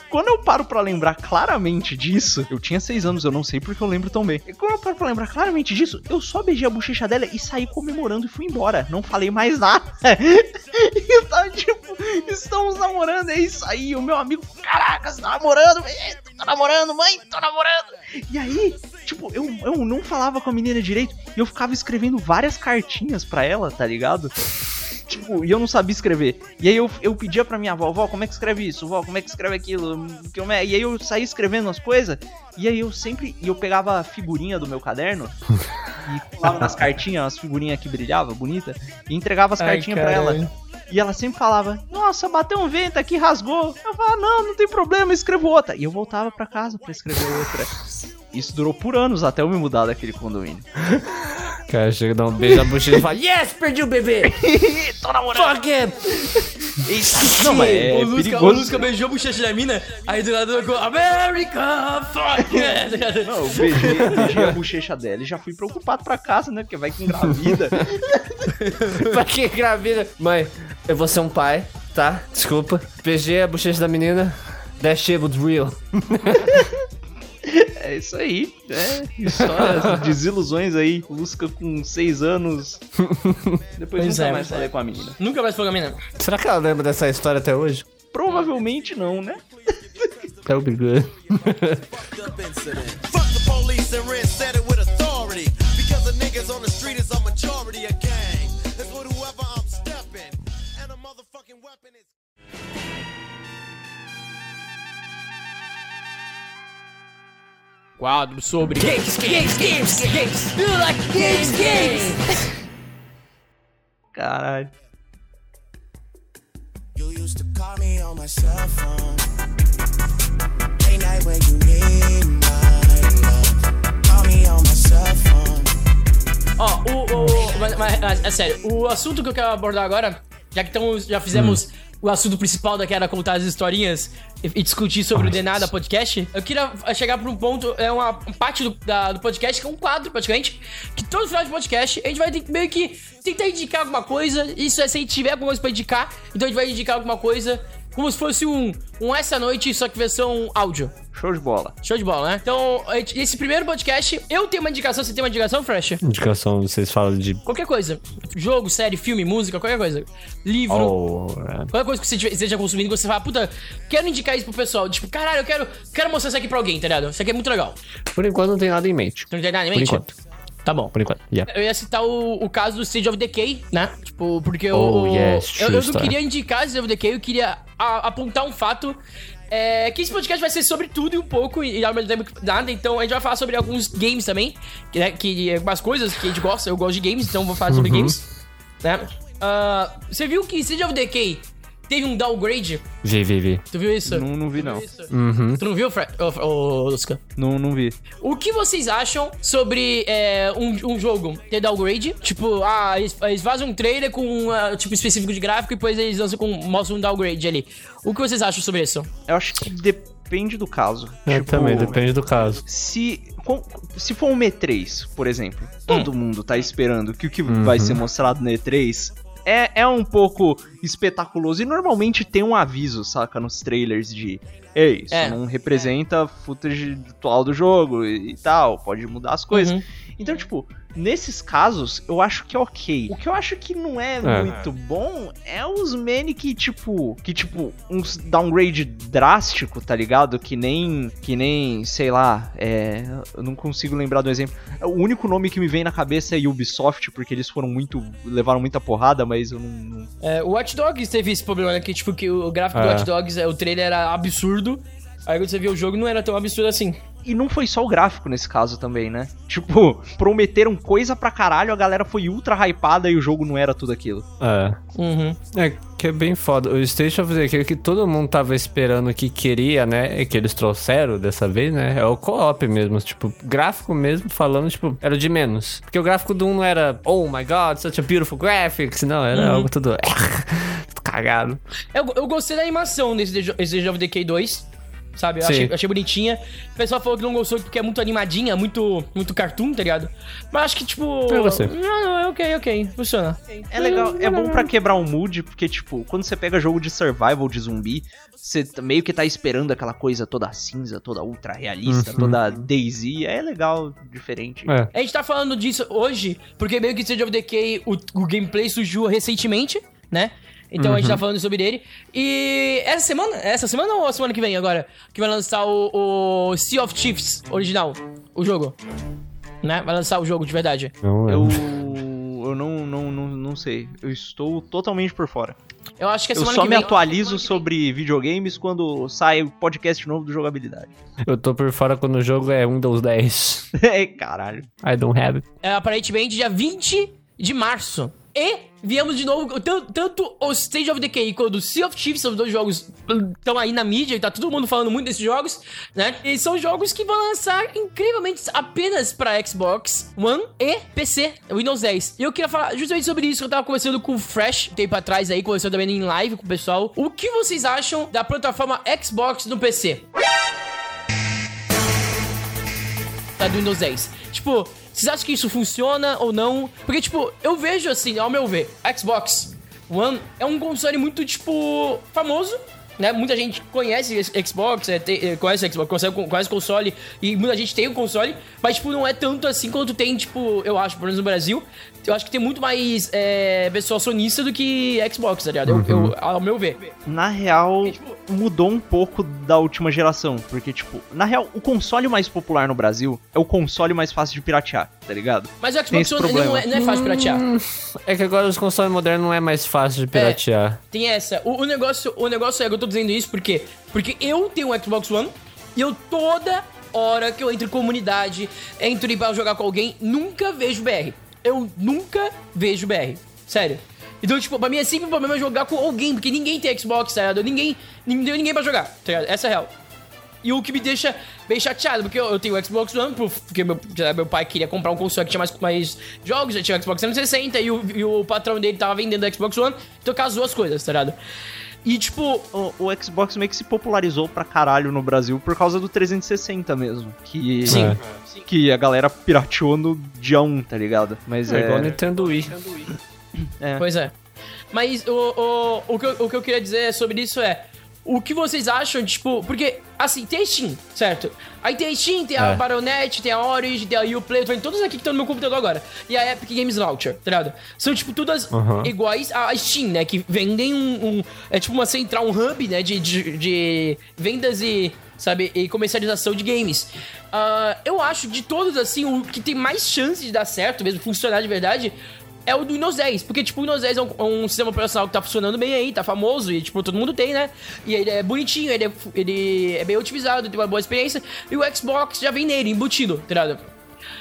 quando eu paro pra lembrar claramente disso, eu tinha seis anos, eu não sei porque eu lembro tão bem. E quando eu paro pra lembrar claramente disso, eu só beijei a bochecha dela e saí comemorando e fui embora. Não falei mais nada. *laughs* E tava, tipo, estamos namorando, é isso aí. O meu amigo, caraca, você tá namorando? Tô namorando, mãe, tô namorando. E aí, tipo, eu, eu não falava com a menina direito e eu ficava escrevendo várias cartinhas pra ela, tá ligado? Tipo, e eu não sabia escrever. E aí eu, eu pedia pra minha avó, vó, como é que escreve isso? Vó, como é que escreve aquilo? Que eu- E aí eu saía escrevendo as coisas. E aí eu sempre. E eu pegava a figurinha do meu caderno *laughs* e colava nas cartinhas, as figurinhas que brilhavam, bonita, e entregava as Ai, cartinhas pra ela. E ela sempre falava, nossa, bateu um vento aqui, rasgou. Eu falava, não, não tem problema, escrevo outra. E eu voltava pra casa pra escrever outra. *laughs* Isso durou por anos até eu me mudar daquele condomínio. *laughs* Cara, chega, dá um beijo na bochecha e fala: Yes, perdi o bebê! *laughs* Tô namorando. Fuck him! Não, mas é o Lusca, o. Lusca beijou a bochecha da mina, aí do lado ficou America, fuck ligado? Não, eu *laughs* beijei, beijei a bochecha dela e já fui preocupado pra casa, né? Porque vai que engravida. *laughs* pra que gravida? Mãe, eu vou ser um pai, tá? Desculpa. Beijei a bochecha da menina. That shit was real. *laughs* É isso aí. É, histórias, *laughs* desilusões aí. Lusca com seis anos. *laughs* Depois Pois nunca é, mais é. falei com a menina. Nunca mais foi com a mina. Será que ela lembra dessa história até hoje? Provavelmente não, né? That would be good. Quadro sobre games, games, games, games. You like games, games. Caralho. You used to call me on my cell phone. Late night when you need my love. Call me on my cell phone. Ó, o, o, mas, mas, mas, é sério, o assunto que eu quero abordar agora, já que tamo, já fizemos o assunto principal daqui era contar as historinhas e, e discutir sobre o The Nada podcast, eu queria chegar pra um ponto, é uma parte do, da- do podcast, que é um quadro praticamente, que todo final de podcast a gente vai ter meio que tentar indicar alguma coisa, isso é se a gente tiver alguma coisa pra indicar, então a gente vai indicar alguma coisa como se fosse um, um Essa Noite, só que versão áudio. Show de bola. Show de bola, né? Então, esse primeiro podcast, eu tenho uma indicação, você tem uma indicação, Fresh? Indicação, vocês falam de. Qualquer coisa. Jogo, série, filme, música, qualquer coisa. Livro. Oh, é. Qualquer coisa que você esteja consumindo, você fala, puta, quero indicar isso pro pessoal. Tipo, caralho, eu quero, quero mostrar isso aqui pra alguém, tá ligado? Isso aqui é muito legal. Por enquanto não tem nada em mente. Não tem nada em Por mente? enquanto. Tá bom. Por enquanto. Yeah. Eu ia citar o, o caso do Stage of Decay, né? Tipo, porque Oh, o, yes, eu, eu não queria indicar Stage of Decay, eu queria a- apontar um fato. É, que esse podcast vai ser sobre tudo e um pouco, e ao mesmo tempo nada. Então a gente vai falar sobre alguns games também, que, né, que algumas coisas que a gente gosta. Eu gosto de games, então vou falar Uhum. sobre games. Né? Ah, você viu que Stage of Decay teve um downgrade? Vi, vi, vi. Tu viu isso? Não, não vi, não. Uhum. Tu não viu, Fred? Ô, ô, Lusca? Não, não vi. O que vocês acham sobre é, um, um jogo ter downgrade? Tipo, ah, eles, eles fazem um trailer com um ah, tipo específico de gráfico e depois eles lançam com, mostram um downgrade ali. O que vocês acham sobre isso? Eu acho que depende do caso. É, Tipo, também, depende do caso. Se, com- se for um E3, por exemplo, todo Hum. mundo tá esperando que o que vai ser mostrado no E3 é, é um pouco espetaculoso. E normalmente tem um aviso, saca, nos trailers de. Ei, isso É, não representa footage atual do jogo e, e tal, pode mudar as coisas. Uhum. Então, tipo, nesses casos, eu acho que é ok. O que eu acho que não é, É. muito bom é os many que, tipo, que, tipo, uns downgrade drástico, tá ligado? Que nem, que nem, sei lá, é, eu não consigo lembrar do exemplo. O único nome que me vem na cabeça é Ubisoft, porque eles foram muito, levaram muita porrada, mas eu não... não- É, o Watch Dogs teve esse problema, né? Que, tipo, que o gráfico do É. Watch Dogs, é, o trailer era absurdo. Aí quando você viu o jogo, não era tão absurdo assim. E não foi só o gráfico nesse caso também, né? Tipo, *laughs* prometeram coisa pra caralho, a galera foi ultra hypada e o jogo não era tudo aquilo. É. Uhum. É, que é bem foda. O Station of Decay que todo mundo tava esperando que queria, né? E que eles trouxeram dessa vez, né? É o co-op mesmo. Tipo, gráfico mesmo falando, tipo, era o de menos. Porque o gráfico do 1 não era, oh my god, such a beautiful graphics. Não, era algo tudo. tudo *laughs* cagado. Eu, eu gostei da animação desse Age of Decay 2. Sabe? Eu achei, achei bonitinha. O pessoal falou que não gostou porque é muito animadinha, muito, muito cartoon, tá ligado? Mas acho que, tipo. Eu gostei. Não, não, é ok, ok. Funciona. É legal, é bom pra quebrar o mood, porque, tipo, quando você pega jogo de survival de zumbi, você meio que tá esperando aquela coisa toda cinza, toda ultra realista, toda Daisy. É legal, diferente. É. A gente tá falando disso hoje, porque meio que State of Decay, o, o gameplay surgiu recentemente, né? Então a gente tá falando sobre ele. E essa semana, essa semana ou a semana que vem agora? Que vai lançar o, o Sea of Chiefs original, o jogo. Né? Vai lançar o jogo de verdade. Não, Eu. eu... Eu não, não, não, não sei. Eu estou totalmente por fora. Eu acho que a Eu semana só que me vem. atualizo sobre videogames quando sai o podcast novo do jogabilidade. eu tô por fora quando o jogo é Windows 10. *laughs* É, caralho. I don't have it. É, aparentemente dia 20 de março. E viemos de novo, tan- tanto o Stage of Decay quanto o Sea of Chiefs, são dois jogos estão aí na mídia e tá todo mundo falando muito desses jogos, né? E são jogos que vão lançar incrivelmente apenas pra Xbox One e PC, Windows 10. E eu queria falar justamente sobre isso, que eu tava conversando com o Fresh um tempo atrás aí, conversando também em live com o pessoal. O que vocês acham da plataforma Xbox no PC? tá do Windows 10. Tipo, vocês acham que isso funciona ou não? Porque, tipo, eu vejo assim, ao meu ver, Xbox One é um console muito, tipo, famoso. Né? Muita gente conhece Xbox, é, tem- é, conhece Xbox, conhece, console e muita gente tem o console, mas tipo, não é tanto assim quanto tem, tipo, eu acho, pelo menos no Brasil. Eu acho que tem muito mais é, pessoa sonista do que Xbox, tá ligado? Eu- eu, ao meu ver. Na real, mudou um pouco da última geração. Porque, tipo, na real, o console mais popular no Brasil é o console mais fácil de piratear, tá ligado? Mas o Xbox One não é, não é fácil de piratear. É que agora os consoles modernos não é mais fácil de piratear. Tem essa. O, o negócio, o negócio é que eu tô dizendo isso porque porque eu tenho um Xbox One e eu toda hora que eu entro em comunidade, entro pra jogar com alguém, nunca vejo BR. Eu nunca vejo BR. Sério. Então, tipo, pra mim é sempre um problema jogar com alguém, porque ninguém tem Xbox, tá ligado? Ninguém, ninguém, ninguém pra jogar, tá ligado? Essa é a real. E o que me deixa bem chateado, porque eu, eu tenho o Xbox One, por- porque meu, meu pai queria comprar um console que tinha mais, mais jogos, já tinha o Xbox 360 e o, e o patrão dele tava vendendo o Xbox One, então casou as coisas, tá ligado? E tipo, O, o Xbox meio que se popularizou pra caralho no Brasil por causa do 360 mesmo. Que, Sim. É. que a galera pirateou no dia 1, tá ligado? Mas É é. igual o Nintendo Wii. Pois é. Mas o, o, o, que eu, o que eu queria dizer sobre isso é. O que vocês acham, tipo, porque, assim, tem a Steam, certo? Aí tem a Steam, tem a É. Baronet, tem a Origin, tem a Uplay, tem todas aqui que estão no meu computador agora. E a Epic Games Launcher, tá ligado? São, tipo, todas Uhum. iguais à Steam, né? Que vendem um, um- É tipo uma central, um hub, né? De, de, de vendas e, sabe, e comercialização de games. Ah, eu acho, de todos, assim, o que tem mais chance de dar certo, mesmo funcionar de verdade, é o do Windows 10. Porque, tipo, o Windows 10 é um, é um sistema operacional que tá funcionando bem aí, tá famoso e, tipo, todo mundo tem, né? E ele é bonitinho, ele é, ele é bem otimizado, tem uma boa experiência. E o Xbox já vem nele, embutido, tá ligado?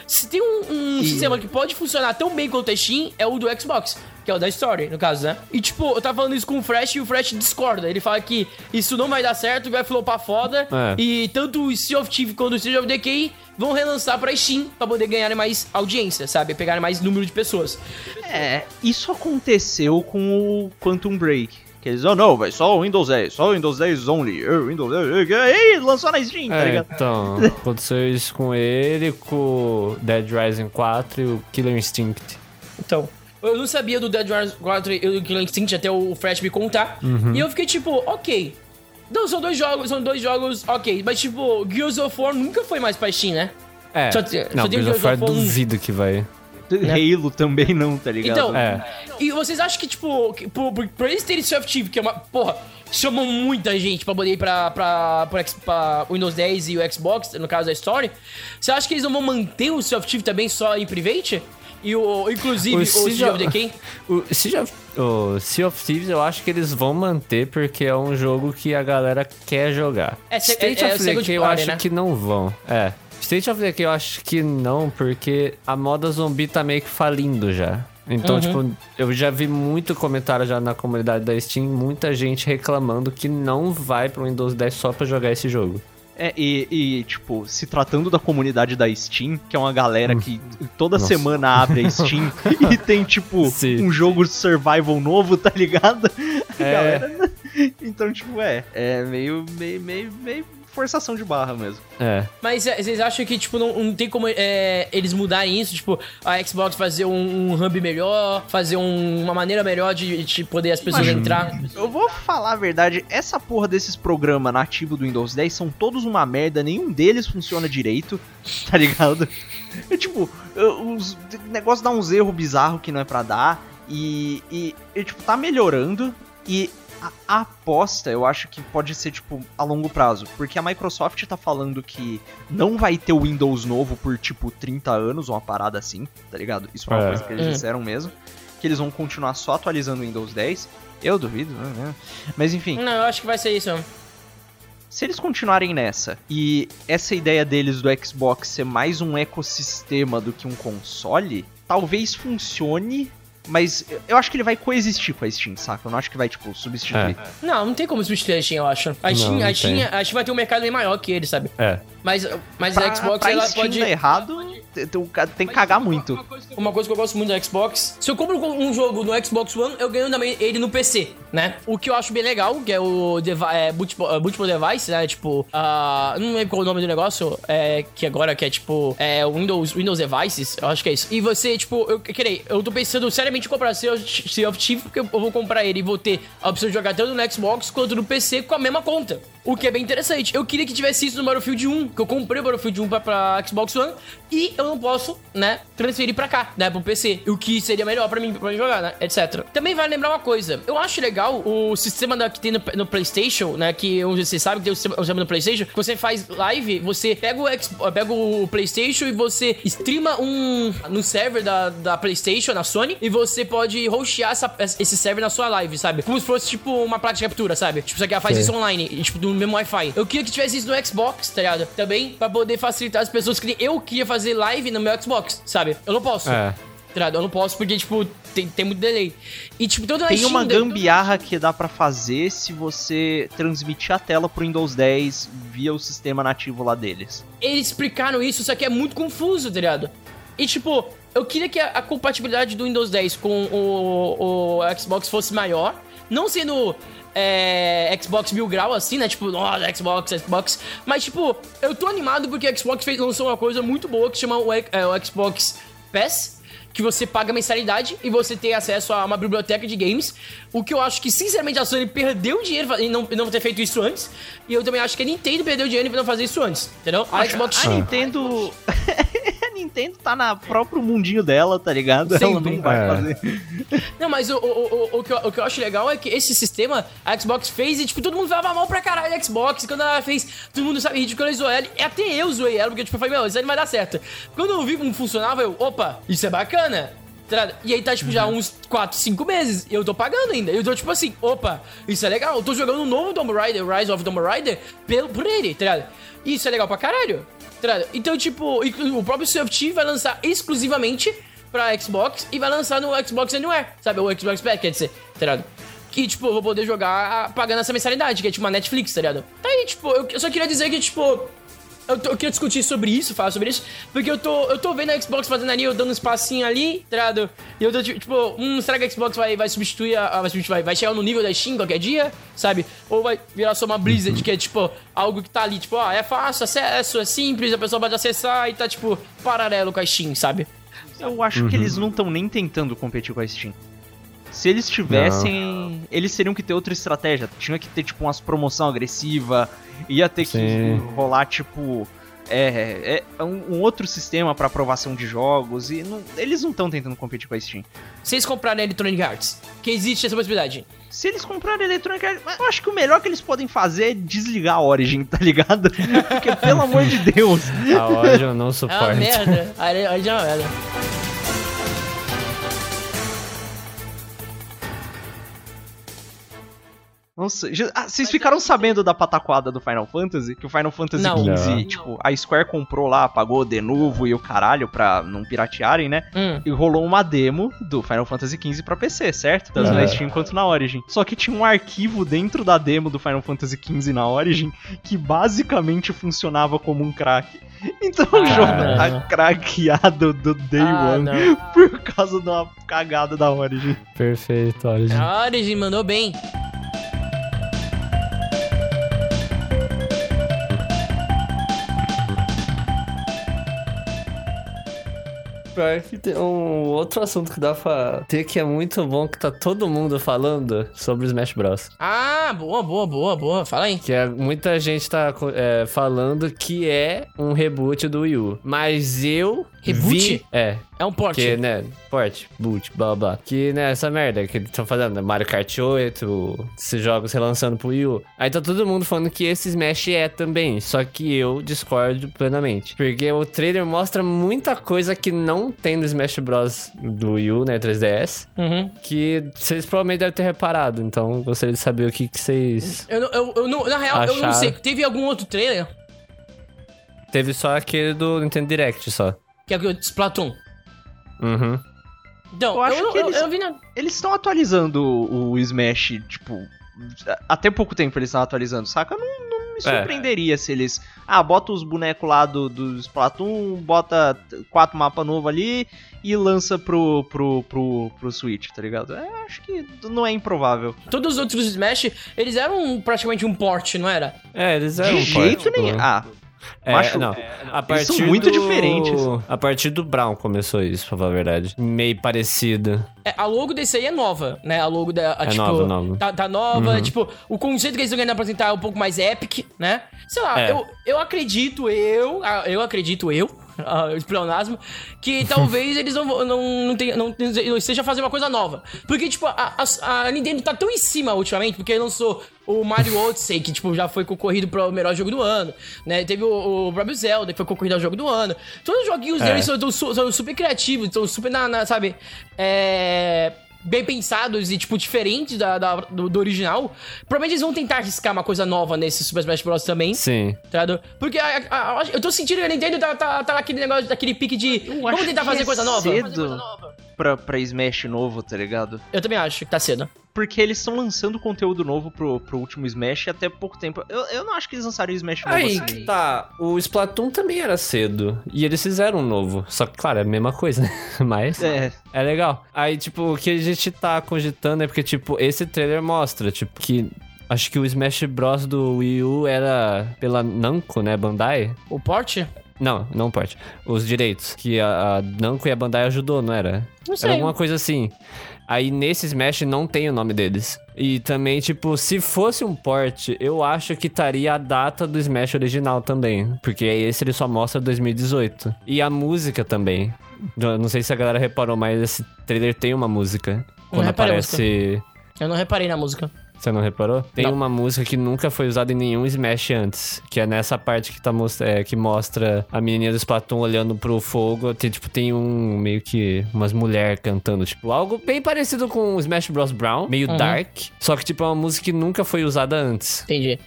Se tem um, um sistema que pode funcionar tão bem quanto a Steam, é o do Xbox, que é o da Story, no caso, né? E tipo, eu tava falando isso com o Fresh e o Fresh discorda. Ele fala que isso não vai dar certo, vai flopar foda. É. E tanto o Sea of Thieves quanto o Sea of Decay vão relançar pra Steam pra poder ganhar mais audiência, sabe? Pegar mais número de pessoas. É, isso aconteceu com o Quantum Break. Que eles, oh não, vai só o Windows 10, só o Windows 10 only, eh, Windows 10, eh, ei, lançou na Steam, tá É, ligado? então, *laughs* aconteceu isso com ele, com o Dead Rising 4 e o Killer Instinct. Então, eu não sabia do Dead Rising 4 e do Killer Instinct até o Fresh me contar. E eu fiquei tipo, ok. Não, são dois jogos, são dois jogos, ok. Mas tipo, Gears of War nunca foi mais pra Steam, né? É, Só não, só tem Gears of War Gears of War duvido que vai. Halo também não, tá ligado? Então, É. e vocês acham que, tipo, que, por, por, por eles terem Sea of Thieves, que é uma. Porra, chamam muita gente pra poder ir pra, pra, pra, pra Windows 10 e o Xbox, no caso da Story. Você acha que eles não vão manter o Sea of Thieves também só em Private? E o, inclusive, o, Sea Sea of of- Decay? *laughs* O Sea of, o Sea of Thieves eu acho que eles vão manter porque é um jogo que a galera quer jogar. É, State é- é of second Decay eu party, acho né? que não vão. É. State of Decay eu acho que não, porque a moda zumbi tá meio que falindo já. Então, Uhum. tipo, eu já vi muito comentário já na comunidade da Steam, muita gente reclamando que não vai pro Windows 10 só pra jogar esse jogo. É, e, e, tipo, se tratando da comunidade da Steam, que é uma galera que toda Nossa. semana abre a Steam *laughs* e tem, tipo, Sim. um jogo survival novo, tá ligado? A É. *laughs* galera Então, tipo, é. É meio, meio, meio, meio forçação de barra mesmo. É. Mas é, vocês acham que, tipo, não, não tem como é, eles mudarem isso? Tipo, a Xbox fazer um, um hub melhor, fazer um- uma maneira melhor de, de poder as pessoas Imagina. entrar? Eu vou falar a verdade, essa porra desses programas nativos do Windows 10 são todos uma merda, nenhum deles funciona direito, *laughs* tá ligado? É tipo, os negócio dá uns erros bizarros que não é pra dar, e, e, e, tipo, tá melhorando, e a, aposta eu acho que pode ser, tipo, a longo prazo, porque a Microsoft tá falando que não vai ter o Windows novo por, tipo, 30 anos, uma parada assim, tá ligado? Isso foi uma É. coisa que eles Hum. disseram mesmo, que eles vão continuar só atualizando o Windows 10, eu duvido, né? Mas enfim, Não, eu acho que vai ser isso. mesmo. se eles continuarem nessa e essa ideia deles do Xbox ser mais um ecossistema do que um console, talvez funcione, mas eu acho que ele vai coexistir com a Steam, saca? Eu não acho que vai, tipo, substituir. Não, não tem como substituir a Steam, eu acho. A Não, Steam, não a, Steam, a Steam vai ter um mercado bem maior que ele, sabe? É. Mas, mas Pra, a Xbox, pra ela Steam pode... dar errado, tem- que cagar muito. Uma coisa que eu gosto muito do Xbox, se eu compro um jogo no Xbox One, eu ganho também ele no PC, né? O que eu acho bem legal, que é o é, é, bootable device, né? Tipo, ah, não lembro qual é o nome do negócio, é, que agora que é tipo, é Windows, Windows Devices, eu acho que é isso. E você, tipo, eu querer, eu tô pensando seriamente em comprar Sea of Thieves, porque eu vou comprar ele e vou ter a opção de jogar tanto no Xbox quanto no PC com a mesma conta. O que é bem interessante. Eu queria que tivesse isso no Battlefield 1, que eu comprei o Battlefield 1 pra, pra Xbox One e eu não posso, né, transferir pra cá, né, pro PC. O que seria melhor pra mim, pra mim jogar, né, etc. Também vale lembrar uma coisa. Eu acho legal o sistema da, que tem no, no PlayStation, né, que onde você sabe que tem o sistema, o sistema no PlayStation, que você faz live, você pega o, X, pega o PlayStation e você streama um no server da, da PlayStation, na Sony, e você pode hostear essa, esse server na sua live, sabe? Como se fosse tipo uma placa de captura, sabe? Tipo, você quer faz Sim. isso online, e, tipo, no mesmo Wi-Fi. Eu queria que tivesse isso no Xbox, tá ligado? Também, pra poder facilitar as pessoas que eu queria fazer live no meu Xbox, sabe? Eu não posso. É. Tá ligado? Eu não posso porque, tipo, tem, tem muito delay. E, tipo, tanto na Tem uma tanto- gambiarra que dá pra fazer se você transmitir a tela pro Windows 10 via o sistema nativo lá deles. eles explicaram isso, só que é muito confuso, tá ligado? E tipo, eu queria que a, a compatibilidade do Windows 10 com o, o Xbox fosse maior, não sendo é, Xbox mil grau assim, né? Tipo, nossa, Xbox, Xbox. Mas tipo, eu tô animado porque o Xbox fez, lançou uma coisa muito boa que chama o, é, o Xbox Pass. Que você paga mensalidade e você tem acesso a uma biblioteca de games. O que eu acho que, sinceramente, a Sony perdeu dinheiro em não, em não ter feito isso antes. E eu também acho que a Nintendo perdeu dinheiro em não fazer isso antes. Entendeu? A Xbox. A Nintendo. *laughs* a Nintendo tá na próprio mundinho dela, tá ligado? *laughs* Ela Sempre. não vai É. fazer. Não, mas o, o, o, o, que eu, o que eu acho legal é que esse sistema a Xbox fez e, tipo, todo mundo falava mal pra caralho da Xbox. Quando ela fez, todo mundo sabe, ridicularizou ela. E até eu zoei ela, porque, tipo, eu falei, meu, isso aí não vai dar certo. Quando eu vi como funcionava, eu, opa, isso é bacana. tá? E aí tá, tipo, já uns 4, 5 meses. E eu tô pagando ainda. Eu tô, tipo assim, opa, isso é legal. Eu tô jogando um novo Tomb Raider, Rise of Tomb Raider, pelo, por ele, tá ligado? E isso é legal pra caralho. Tá? Então, tipo, o próprio Soft vai lançar exclusivamente pra Xbox e vai lançar no Xbox Anywhere, sabe? O Xbox Pass, quer dizer, tá ligado? Que, tipo, eu vou poder jogar pagando essa mensalidade, que é tipo uma Netflix, tá ligado? Aí, tipo, eu só queria dizer que, tipo, eu, tô- eu queria discutir sobre isso, falar sobre isso, porque eu tô, eu tô vendo a Xbox fazendo ali, eu dando um espacinho ali, tá ligado? E eu tô, tipo, tipo, hum, será que a Xbox vai, vai substituir, a, a- vai, substituir vai, vai chegar no nível da Steam qualquer dia, sabe? Ou vai virar só uma Blizzard, que é, tipo, algo que tá ali, tipo, ah, é fácil, acesso, é simples, a pessoa pode acessar e tá, tipo, paralelo com a Steam, sabe? Eu acho que eles não estão nem tentando competir com a Steam. Se eles tivessem, eles teriam que ter outra estratégia. Tinha que ter, tipo, umas promoção agressiva. Ia ter que Sim. rolar, tipo. É, é um, um outro sistema pra aprovação de jogos. E não- eles não estão tentando competir com a Steam. Vocês comprarem a Electronic Arts, que existe essa possibilidade. Se eles comprarem Electronic Arts, eu acho que o melhor que eles podem fazer é desligar a Origin, tá ligado? *laughs* Porque, pelo amor de Deus. A Origin eu não É uma suporto. merda. A Origin é uma merda. Ah, vocês ficaram sabendo da pataquada do Final Fantasy? Que o Final Fantasy Não. XV, Não. tipo, a Square comprou lá, pagou de novo e o caralho pra não piratearem, né? Hum. E rolou uma demo do Final Fantasy XV pra PC, certo? Tanto na Aham. Steam quanto na Origin. Só que tinha um arquivo dentro da demo do Final Fantasy XV na Origin que basicamente funcionava como um crack. Então o Ah, jogo não. tá craqueado do Day Ah, One não. por causa de uma cagada da Origin. Perfeito, Origin. A Origin mandou bem. Pior que tem um outro assunto que dá pra ter que é muito bom, que tá todo mundo falando sobre o Smash Bros. Ah, boa, boa, boa, boa. Fala aí. Que é, muita gente tá é, falando que é um reboot do Wii U. Mas eu. Reboot? Vi, é. É um porte. Que, né? Port, boot, blá blá. Que, né, essa merda que eles estão fazendo, né? Mario Kart 8, esses jogos relançando pro Wii U. Aí tá todo mundo falando que esse Smash é também. Só que eu discordo plenamente. Porque o trailer mostra muita coisa que não tem no Smash Bros. do Wii U, né? 3DS. Uhum. Que vocês provavelmente devem ter reparado. Então gostaria de saber o que, que vocês. Eu, eu, eu não, na real, eu não Acharam. sei. Teve algum outro trailer? Teve só aquele do Nintendo Direct só. Que é o Splatoon. Uhum. Então, Eu eu, acho não- que eu, eles- eu não vi nada. Eles estão atualizando o, Smash, tipo. Até pouco tempo eles estão atualizando, saca? Eu não, não me surpreenderia se eles. Ah, bota os bonecos lá do, do Splatoon, bota quatro mapas novos ali e lança pro, pro, pro, pro Switch, tá ligado? É, acho que não é improvável. Todos os outros Smash, eles eram praticamente um port, não era? É, eles eram De um jeito port, nenhum. né? Ah, É, Macho, não. A partir são muito do... diferentes. A partir do Brown começou isso, pra falar a verdade. Meio parecido. É, a logo desse aí é nova, né? A logo da. a, É tipo, nova, nova. Tá, tá nova. Uhum. Tipo, o conceito que eles estão querendo apresentar é um pouco mais epic, né? Sei lá, É. eu, eu acredito, eu. ah, Eu acredito, eu. *laughs* ah, o pleonasmo, que *laughs* talvez eles não, não, não, tenham- não, não estejam fazendo uma coisa nova. Porque, tipo, a, a, a Nintendo tá tão em cima ultimamente, porque lançou o Mario Odyssey, que, tipo, já foi concorrido pro melhor jogo do ano, né? Teve o, o próprio Zelda, que foi concorrido ao jogo do ano. Todos os joguinhos É. deles são, são super criativos, são super, na, na, sabe, é... Bem pensados e, tipo, diferentes da, da- do, do original. Provavelmente eles vão tentar arriscar uma coisa nova nesse Super Smash Bros. também. Sim. Tá? Porque a- a- a- eu tô sentindo que a Nintendo tá, tá, tá naquele negócio, daquele pique de. Vamos acho tentar fazer é coisa nova? cedo. Fazer coisa nova. pra, pra Smash novo, tá ligado? Eu também acho que tá cedo. Porque eles estão lançando conteúdo novo pro, pro último Smash até pouco tempo. Eu, eu não acho que eles lançaram o Smash novo Aí assim. que tá. O Splatoon também era cedo. E eles fizeram um novo. Só que, claro, é a mesma coisa, né? *laughs* Mas. É, É legal. Aí, tipo, o que a gente tá cogitando é porque, tipo, esse trailer mostra, tipo, que. Acho que o Smash Bros. do Wii U era pela Namco, né? Bandai? O port? Não, não parte. Os direitos. Que a, a Namco e a Bandai ajudou, não era? Não sei. Era alguma coisa assim. Aí nesse Smash não tem o nome deles. E também, tipo, se fosse um port, eu acho que estaria a data do Smash original também. Porque esse ele só mostra 2018. E a música também. Eu não sei se a galera reparou, mas esse trailer tem uma música. Quando aparece. Eu não reparei na música. Você não reparou? Tem Não. uma música que nunca foi usada em nenhum Smash antes. Que é nessa parte que, tá, mos- é, que mostra a menininha do Splatoon olhando pro fogo. Tem, tipo, tem um meio que umas mulheres cantando. Tipo, algo bem parecido com o Smash Bros. Brown. Meio Uhum. dark. Só que, tipo, é uma música que nunca foi usada antes. Entendi.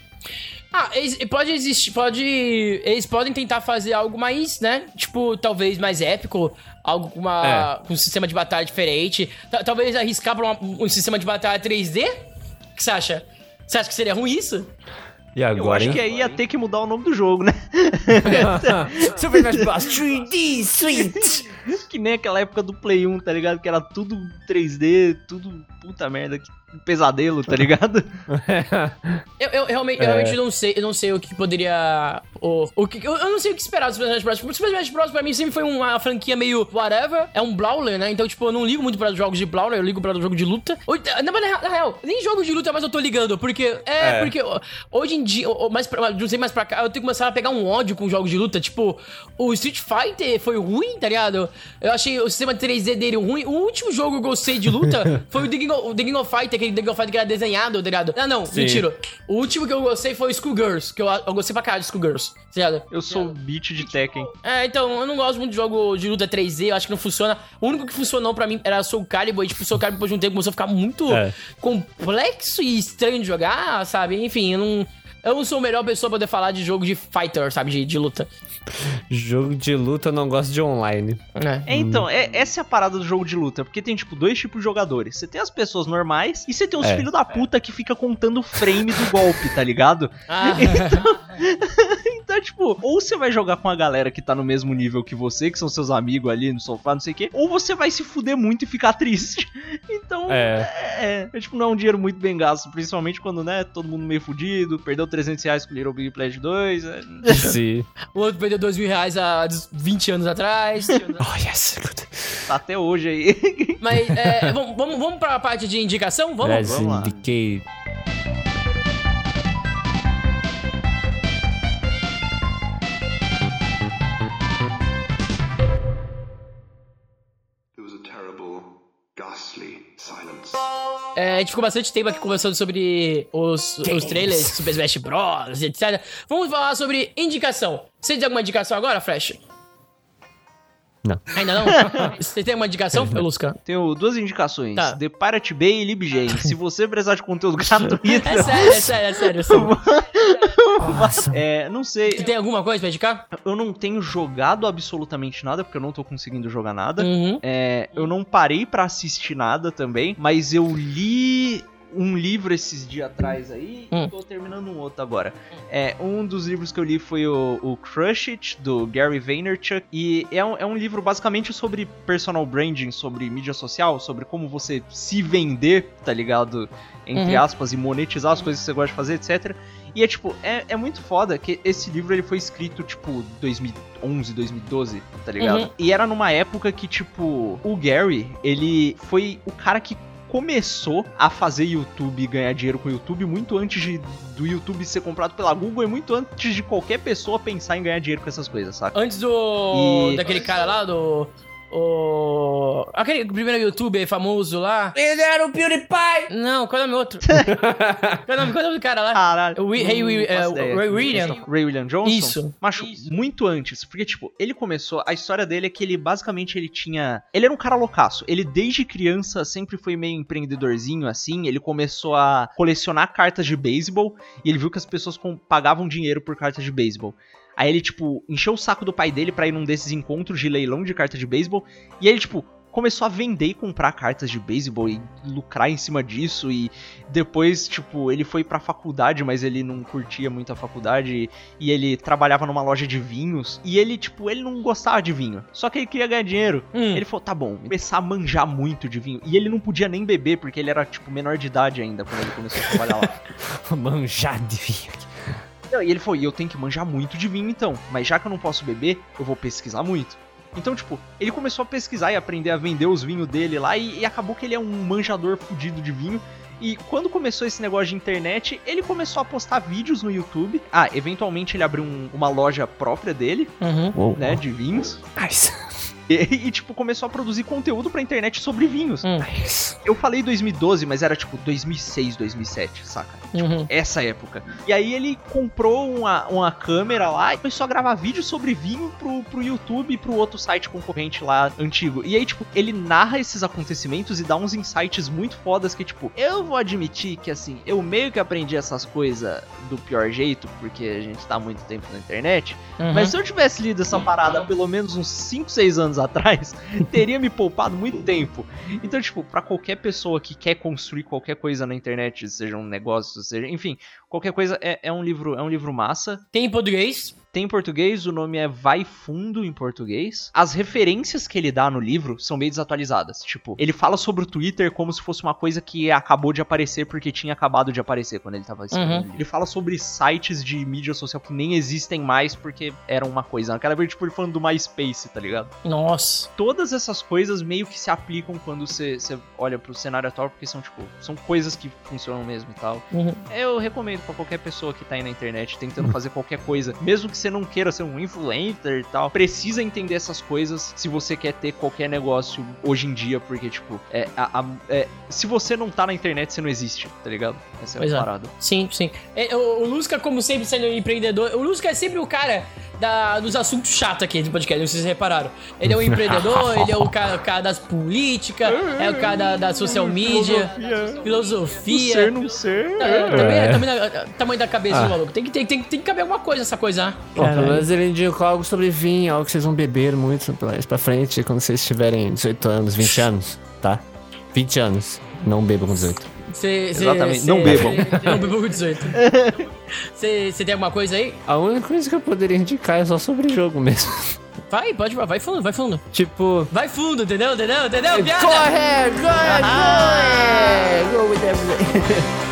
Ah, eles, pode existir, pode. Eles podem tentar fazer algo mais, né? Tipo, talvez mais épico, algo com uma. É. com um sistema de batalha diferente. Ta- Talvez arriscar pra uma- um sistema de batalha 3D? Que você acha? Você acha que seria ruim isso? E eu agora, acho hein? que aí ia ter que mudar o nome do jogo, né? Super Smash Bros. 3D Sweet! que nem aquela época do Play 1, tá ligado? Que era tudo 3D, tudo puta merda, que pesadelo, tá ligado? *laughs* Eu, eu realmente, eu É. realmente não sei, eu não sei o que poderia. O, o que, eu, eu não sei o que esperar do Super Smash Bros. O Super Smash Bros. pra mim sempre foi uma franquia meio whatever. É um Brawler, né? Então, tipo, eu não ligo muito pra jogos de Brawler, eu ligo pra jogo de luta. Na, na, na real, nem jogos de luta mais eu tô ligando, porque. É, É. porque hoje em dia, ó, mais pra, não sei mais pra cá, eu tenho que começar a pegar um ódio com jogos de luta. Tipo, o Street Fighter foi ruim, tá ligado? Eu achei o sistema 3D dele ruim. O último jogo que eu gostei de luta *laughs* foi o The King of, o The King of Fighter, aquele The King of Fighter que era desenhado, tá ligado? Ah, não, Sim. mentira. O último que eu gostei foi o Schoolgirls, que eu, eu gostei pra caralho de Schoolgirls, tá ligado? Eu sou beat de Tekken. É, então, eu não gosto muito de jogo de luta 3D, eu acho que não funciona. O único que funcionou pra mim era Soul Calibur, e tipo, Soul Calibur depois de um tempo começou a ficar muito É. complexo e estranho de jogar, sabe? Enfim, eu não... Eu não sou a melhor pessoa pra poder falar de jogo de fighter, sabe? De, de luta. Jogo de luta eu não gosto de online. né? É, então, é, essa é a parada do jogo de luta, porque tem, tipo, dois tipos de jogadores. Você tem as pessoas normais e você tem os É. filhos da puta que fica contando o frame do golpe, tá ligado? Ah, *laughs* Então, É tipo, ou você vai jogar com a galera que tá no mesmo nível que você, que são seus amigos ali no sofá, não sei o quê, ou você vai se fuder muito e ficar *laughs* triste. Então, É. é, é, tipo, não é um dinheiro muito bem gasto, principalmente quando, né, todo mundo meio fudido, perdeu 300 reais com Little Big Pledge 2. é- *laughs* Sim. O outro perdeu dois mil reais há 20 anos atrás. *laughs* Oh, yes. Good. tá até hoje aí. Mas, é, vamos, vamos, vamos pra parte de indicação? Vamos? Let's vamos lá. indicate. É, a gente ficou bastante tempo aqui conversando sobre os, os trailers Super Smash Bros, etc. Vamos falar sobre indicação. Você tem alguma indicação agora, Fresh? Não. Ainda não? *laughs* Você tem alguma indicação, Lusca? Tenho duas indicações: Tá. The Pirate Bay e LibGen. Se você precisar de conteúdo *laughs* gratuito, É sério, é sério, é sério. *laughs* é sério. Nossa. é, não sei. Tu tem alguma coisa pra indicar? Eu não tenho jogado absolutamente nada, porque eu não tô conseguindo jogar nada. Uhum. É, eu não parei pra assistir nada também, mas eu li um livro esses dias atrás aí Hum. e tô terminando um outro agora. É, um dos livros que eu li foi o, o Crush It, do Gary Vaynerchuk, e é um, é um livro basicamente sobre personal branding, sobre mídia social, sobre como você se vender, tá ligado? Entre Uhum. aspas, e monetizar as coisas que você gosta de fazer, etc. E é tipo, é, é muito foda que esse livro ele foi escrito, tipo, 2011, 2012, tá ligado? Uhum. E era numa época que, tipo, o Gary, ele foi o cara que começou a fazer YouTube e ganhar dinheiro com o YouTube muito antes de, do YouTube ser comprado pela Google e muito antes de qualquer pessoa pensar em ganhar dinheiro com essas coisas, saca? Antes do. E- daquele cara lá, do. O. Aquele primeiro youtuber famoso lá. Ele era o PewDiePie! Não, qual é o nome outro? *laughs* qual, é o nome, qual é o nome do cara lá? Caralho. O Hey, ideia. Ray William? Ray William Johnson? Isso. Macho, muito antes. Porque, tipo, ele começou. A história dele é que ele basicamente ele tinha. Ele era um cara loucaço. Ele, desde criança, sempre foi meio empreendedorzinho assim. Ele começou a colecionar cartas de beisebol. E ele viu que as pessoas com- pagavam dinheiro por cartas de beisebol. Aí ele, tipo, encheu o saco do pai dele pra ir num desses encontros de leilão de carta de beisebol. E aí ele, tipo, começou a vender e comprar cartas de beisebol e lucrar em cima disso. E depois, tipo, ele foi pra faculdade, mas ele não curtia muito a faculdade. E, ele trabalhava numa loja de vinhos. E ele, tipo, ele não gostava de vinho. Só que ele queria ganhar dinheiro. Hum. Ele falou, tá bom, começar a manjar muito de vinho. E ele não podia nem beber, porque ele era, tipo, menor de idade ainda quando ele começou a trabalhar lá. *laughs* Manjar de vinho. Não, e ele falou, e eu tenho que manjar muito de vinho então, mas já que eu não posso beber, eu vou pesquisar muito. Então, tipo, ele começou a pesquisar e aprender a vender os vinhos dele lá e, e acabou que ele é um manjador fudido de vinho. E quando começou esse negócio de internet, ele começou a postar vídeos no YouTube. Ah, eventualmente ele abriu um- uma loja própria dele, Uhum. Né, de vinhos. Nice. E, *laughs* e, tipo, começou a produzir conteúdo pra internet sobre vinhos. Hum. Eu falei 2012, mas era tipo 2006, 2007, saca? Uhum. essa época. E aí ele comprou uma, uma câmera lá e começou a gravar vídeos sobre vinho pro, pro YouTube e pro outro site concorrente lá antigo. E aí, tipo, ele narra esses acontecimentos e dá uns insights muito fodas que, tipo, eu vou admitir que, assim, eu meio que aprendi essas coisas do pior jeito, porque a gente tá muito tempo na internet. Uhum. Mas se eu tivesse lido essa parada pelo menos uns 5, 6 anos *laughs* atrás, teria me poupado muito tempo. Então, tipo, pra qualquer pessoa que quer construir qualquer coisa na internet, seja um negócio, seja, enfim, qualquer coisa é, é um livro, é um livro massa. Tem em português? Tem em português, o nome é Vai Fundo em português. As referências que ele dá no livro são meio desatualizadas. Tipo, ele fala sobre o Twitter como se fosse uma coisa que acabou de aparecer porque tinha acabado de aparecer quando ele tava escrevendo. Uhum. Ele fala sobre sites de mídia social que nem existem mais porque eram uma coisa. Naquela vez, tipo, ele falando do MySpace, tá ligado? Nossa. todas essas coisas meio que se aplicam quando você, olha pro cenário atual, porque são, tipo, são coisas que funcionam mesmo e tal. Uhum. Eu recomendo pra qualquer pessoa que tá aí na internet tentando *laughs* fazer qualquer coisa, mesmo que você não queira ser um influencer e tal, precisa entender essas coisas se você quer ter qualquer negócio hoje em dia, porque, tipo, é, a- a- é, se você não tá na internet, você não existe, tá ligado? Essa é a é. parada. Sim, sim. É, o, o Lusca, como sempre, sendo um empreendedor. O Lusca é sempre o cara da, dos assuntos chatos aqui do podcast, não sei se vocês repararam. Ele é um empreendedor, *laughs* ele é o cara, o cara das políticas, é o cara da, da social media, filosofia. Ser não ser. É, também é, também é, tamanho da cabeça Ah. do maluco. Tem que, tem, tem, tem que caber alguma coisa nessa coisa, né? Bom, pelo menos ele indicou algo sobre vinho, algo que vocês vão beber muito pra, pra frente quando vocês tiverem 18 anos, 20 anos, tá? 20 anos. Não bebam com 18. Cê, cê- Exatamente, cê- não bebam. *laughs* Não bebam com 18. Você tem alguma coisa aí? A única coisa que eu poderia indicar é só sobre jogo mesmo. *laughs* Vai, pode, vai fundo, vai fundo. tipo. Vai fundo, entendeu? Entendeu? Entendeu? Go ahead, go ahead. Go with everything. *laughs*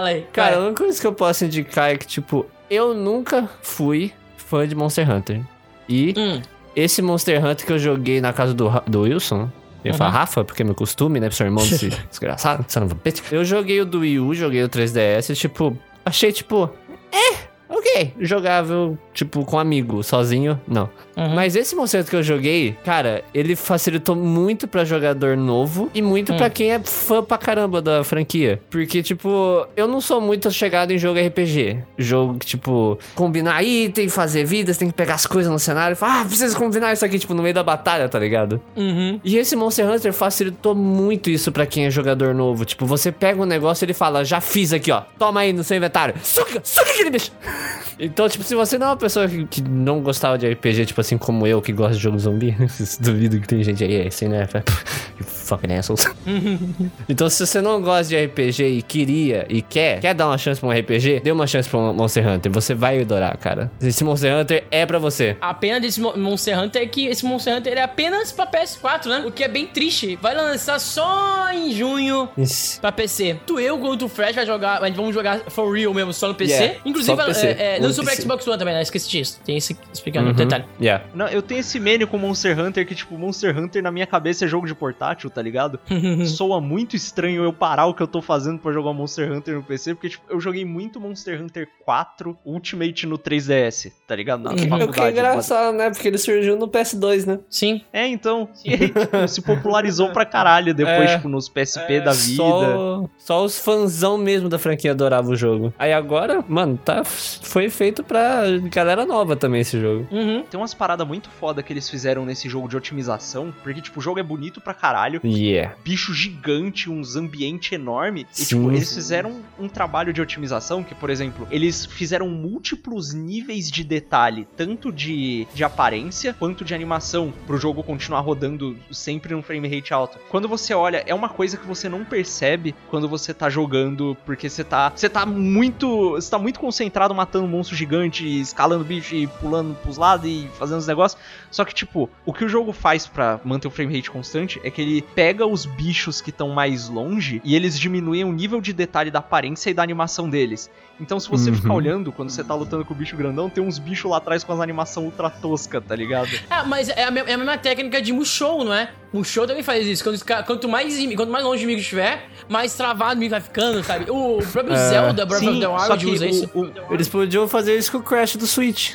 Fala aí. Cara, a vai. única coisa que eu posso indicar é que, tipo, eu nunca fui fã de Monster Hunter. E Hum, esse Monster Hunter que eu joguei na casa do, do Wilson. Eu ia falar Rafa, porque é meu costume, né? Pro seu irmão desse desgraçado, a. Eu joguei o do Wii U, joguei o 3DS, tipo, achei tipo, é, ok. Jogável, tipo, com amigo, sozinho, não. Uhum. Mas esse Monster Hunter que eu joguei, cara, ele facilitou muito pra jogador novo e muito pra quem é fã pra caramba da franquia. Porque, tipo, eu não sou muito chegado em jogo RPG. Jogo que, tipo, combinar item, fazer vidas, tem que pegar as coisas no cenário e falar, ah, precisa combinar isso aqui, tipo, no meio da batalha, tá ligado? uhum. E esse Monster Hunter facilitou muito isso pra quem é jogador novo. Tipo, você pega um negócio e ele fala, já fiz aqui, ó. Toma aí no seu inventário. Suca, suca aquele bicho. *laughs* Então, tipo, se você não é uma pessoa que, que não gostava de RPG, tipo assim como eu, que gosta de jogo zumbi, *laughs* duvido que tem gente aí assim, né? *laughs* You fucking assholes. *laughs* então, se você não gosta de RPG e queria e quer, quer dar uma chance pra um RPG, dê uma chance pra um Monster Hunter. Você vai adorar, cara. Esse Monster Hunter é pra você. A pena desse Mo- Monster Hunter é que esse Monster Hunter é apenas pra PS4, né? O que é bem triste. Vai lançar só em junho Isso. pra PC. Tu eu quanto o Fresh vai jogar, vamos jogar for real mesmo, só no PC. Yeah, Inclusive, só no PC. é, é, lançou pra. Xbox One também, né? Esqueci disso. Tem esse explicando Uhum. no detalhe. Yeah. Não, eu tenho esse meme com Monster Hunter que, tipo, Monster Hunter na minha cabeça é jogo de portátil, tá ligado? *laughs* Soa muito estranho eu parar o que eu tô fazendo pra jogar Monster Hunter no PC, porque, tipo, eu joguei muito Monster Hunter 4 Ultimate no 3DS, tá ligado? Na O que é engraçado, né? Porque ele surgiu no PS2, né? Sim. É, então, *laughs* e aí, *laughs* tipo, se popularizou pra caralho depois, É. tipo, nos PSP da vida. Só, só os fãzão mesmo da franquia adoravam o jogo. Aí agora, mano, tá, foi feito pra galera nova também esse jogo. Uhum. Tem umas paradas muito foda que eles fizeram nesse jogo de otimização, porque, tipo, o jogo é bonito pra caralho, Yeah. bicho gigante, uns ambiente enorme. E, Sim. tipo, eles fizeram um trabalho de otimização que, por exemplo, eles fizeram múltiplos níveis de detalhe, tanto de, de aparência quanto de animação, pro jogo continuar rodando sempre num frame rate alto. Quando você olha, é uma coisa que você não percebe quando você tá jogando, porque você tá, você tá muito, você tá muito concentrado matando um monstro gigante, escalando bicho e pulando pros lados e fazendo os negócios. Só que, tipo, o que o jogo faz pra manter o frame rate constante é que ele pega os bichos que estão mais longe e eles diminuem o nível de detalhe da aparência e da animação deles. Então, se você Uhum. ficar olhando, quando você tá lutando com o bicho grandão, tem uns bichos lá atrás com as animação ultra tosca, tá ligado? Ah, mas é a, me- é a mesma técnica de Mushow, não é? Mushow também faz isso. Ca- quanto, mais, quanto mais longe o inimigo estiver, mais travado o inimigo vai ficando, sabe? O próprio É. Zelda, Breath of Sim, the só Wild que usa isso. o, o- Eles podiam fazer isso com o Crash do Switch.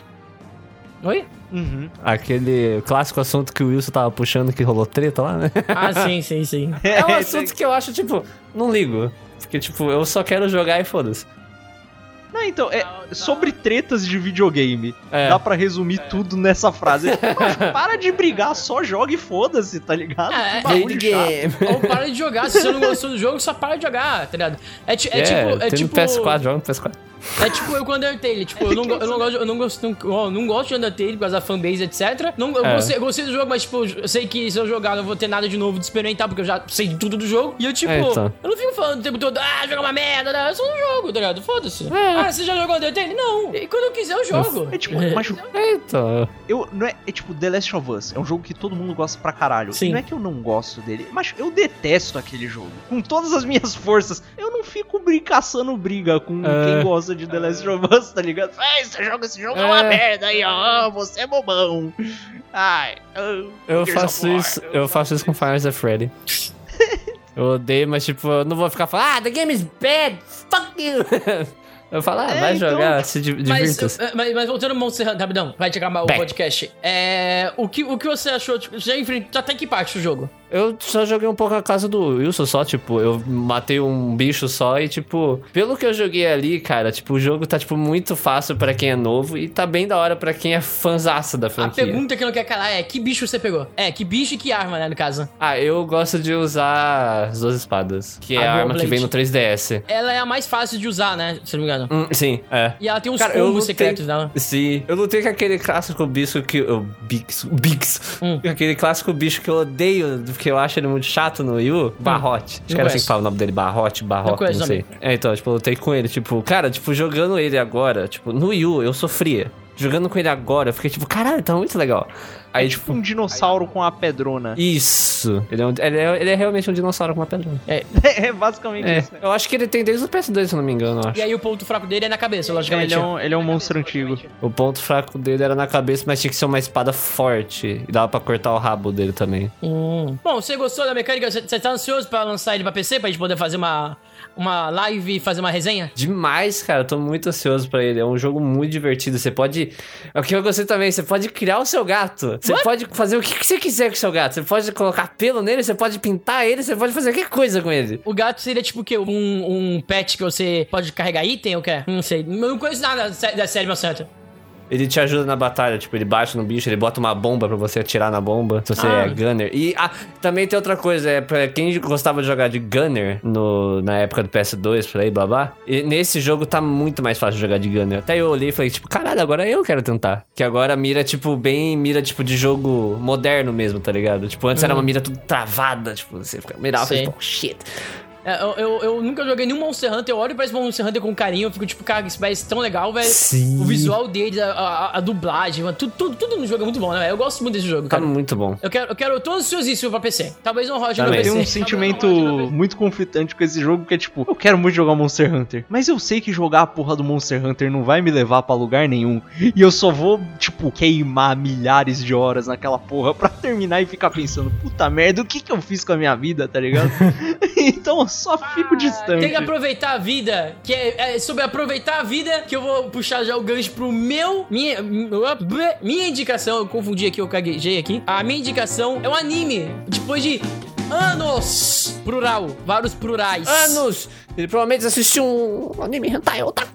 Oi? Uhum. Aquele clássico assunto que o Wilson tava puxando que rolou treta lá, né? Ah, sim, sim, sim. É um assunto que eu acho, tipo, não ligo. Porque, tipo, eu só quero jogar e foda-se. Não, então, é sobre tretas de videogame. É. Dá pra resumir tudo nessa frase. *laughs* Para de brigar, só joga e foda-se, tá ligado? É, Que bagulho chato. *laughs* Ou para de jogar. Se você não gostou do jogo, só para de jogar, tá ligado? É, ti- é tipo. É tipo no PS4, joga no PS4. É tipo eu com Undertale, tipo, eu não, eu não gosto, eu não gosto, não, eu não gosto de Undertale por causa da fanbase, etc. Não, eu É. gostei, gostei do jogo, mas tipo, eu sei que se eu jogar não vou ter nada de novo de experimentar, porque eu já sei tudo do jogo. E eu, tipo, É, então. eu não fico falando o tempo todo, ah, joga uma merda, né? eu só não jogo, tá ligado? Foda-se. É. Ah, você já jogou Undertale? Não. E quando eu quiser, eu jogo. É tipo, macho, *laughs* Eita. eu, não é, é tipo The Last of Us, é um jogo que todo mundo gosta pra caralho. Sim. E não é que eu não gosto dele, mas eu detesto aquele jogo. Com todas as minhas *laughs* forças. Eu não fico brin- caçando briga com É. quem gosta de The Last of Us, tá ligado? *laughs* Ai, você joga esse jogo é, uma É. merda aí, ó, você é bobão. Ai, oh, Eu faço isso, eu faço isso com Final Fantasy Freddy. Eu odeio, mas tipo, eu não vou ficar falando, ah, the game is bad, fuck you. Eu falo, ah, É, vai então, jogar, se di- Mas, eh, mas, mas voltando ao Monster Hunter, rapidão, vai te acabar o Bem. podcast. É, o, que, o que você achou? Tipo, já enfrentou até que parte do jogo? Eu só joguei um pouco a casa do Wilson, só, tipo, eu matei um bicho só e, tipo, pelo que eu joguei ali, cara, tipo, o jogo tá, tipo, muito fácil pra quem é novo e tá bem da hora pra quem é fãzaço da A franquia. pergunta que não quer calar é: que bicho você pegou? É, que bicho e que arma, né, no caso? Ah, eu gosto de usar as duas espadas, que é A a arma Dual que vem Blade. no 3DS. Ela é a mais fácil de usar, né? Se eu não me engano. Hum, sim, é. E ela tem uns Cara, eu combos lutei- secretos dela. Sim, eu lutei com aquele clássico bicho que. O Bix. Bix. Hum. Aquele clássico bicho que eu odeio, porque eu acho ele muito chato no Yu. Barrote. Acho que era assim que fala o nome dele, Barrote, Barrote, conheço não sei. também. É, então, tipo, eu lutei com ele, tipo, cara, tipo, jogando ele agora, tipo, no Yu eu sofria. Jogando com ele agora, eu fiquei tipo, caralho, tá muito legal. Aí, Tipo tipo. um dinossauro com a pedrona. Isso. Ele é, um- ele, é, ele é realmente um dinossauro com uma pedra. *laughs* É basicamente É. isso. né? Eu acho que ele tem desde o PS2, se eu não me engano, eu acho. E aí o ponto fraco dele é na cabeça, logicamente. Ele é, um, ele é um monstro antigo. O ponto fraco dele era na cabeça, mas tinha que ser uma espada forte. E dava pra cortar o rabo dele também. Hum. Bom, você gostou da mecânica? Você você tá ansioso pra lançar ele pra PC? Pra gente poder fazer uma, uma live e fazer uma resenha? Demais, cara. Eu tô muito ansioso pra ele. É um jogo muito divertido. Você pode. É o que eu gostei também. Você pode criar o seu gato. Você pode fazer o que você quiser com o seu gato. Você pode colocar pelo nele, você pode pintar ele, você pode fazer qualquer coisa com ele. O gato seria tipo o quê? Um, um pet que você pode carregar item ou quê? Não sei. Eu não conheço nada da sé- da série, meu certo. Ele te ajuda na batalha, tipo, ele bate no bicho, ele bota uma bomba pra você atirar na bomba, se você Ah. é gunner. E ah, também tem outra coisa, é pra quem gostava de jogar de gunner no, na época do PS2, por aí, blá blá. E nesse jogo tá muito mais fácil jogar de gunner. Até eu olhei e falei, tipo, caralho, agora eu quero tentar. Que agora a mira, tipo, bem mira, tipo, de jogo moderno mesmo, tá ligado? Tipo, antes era uma mira tudo travada, tipo, você fica mirava e tipo, shit. É, Eu, eu, eu nunca joguei nenhum Monster Hunter. Eu olho pra esse Monster Hunter com carinho. Eu fico tipo, cara, isso parece tão legal, velho. Sim. O visual dele, a, a, a dublagem, mano, tudo, tudo, tudo no jogo é muito bom, né, velho? Eu gosto muito desse jogo, Tá cara. muito bom. Eu quero, eu quero, eu tô ansiosíssimo pra PC. Talvez não rode no Também. PC. Tem um sentimento no muito conflitante com esse jogo, que é tipo, eu quero muito jogar Monster Hunter, mas eu sei que jogar a porra do Monster Hunter não vai me levar pra lugar nenhum. E eu só vou, tipo, queimar milhares de horas naquela porra pra terminar e ficar pensando, puta merda, o que que eu fiz com a minha vida, tá ligado? *laughs* *laughs* então só fico distante. Tem que aproveitar a vida, que é, é sobre aproveitar a vida, que eu vou puxar já o gancho pro meu, minha, minha indicação, eu confundi aqui, eu caguejei aqui. A minha indicação é um anime, depois de anos, plural, vários plurais. Anos! Ele provavelmente assistiu um anime hentai otaku.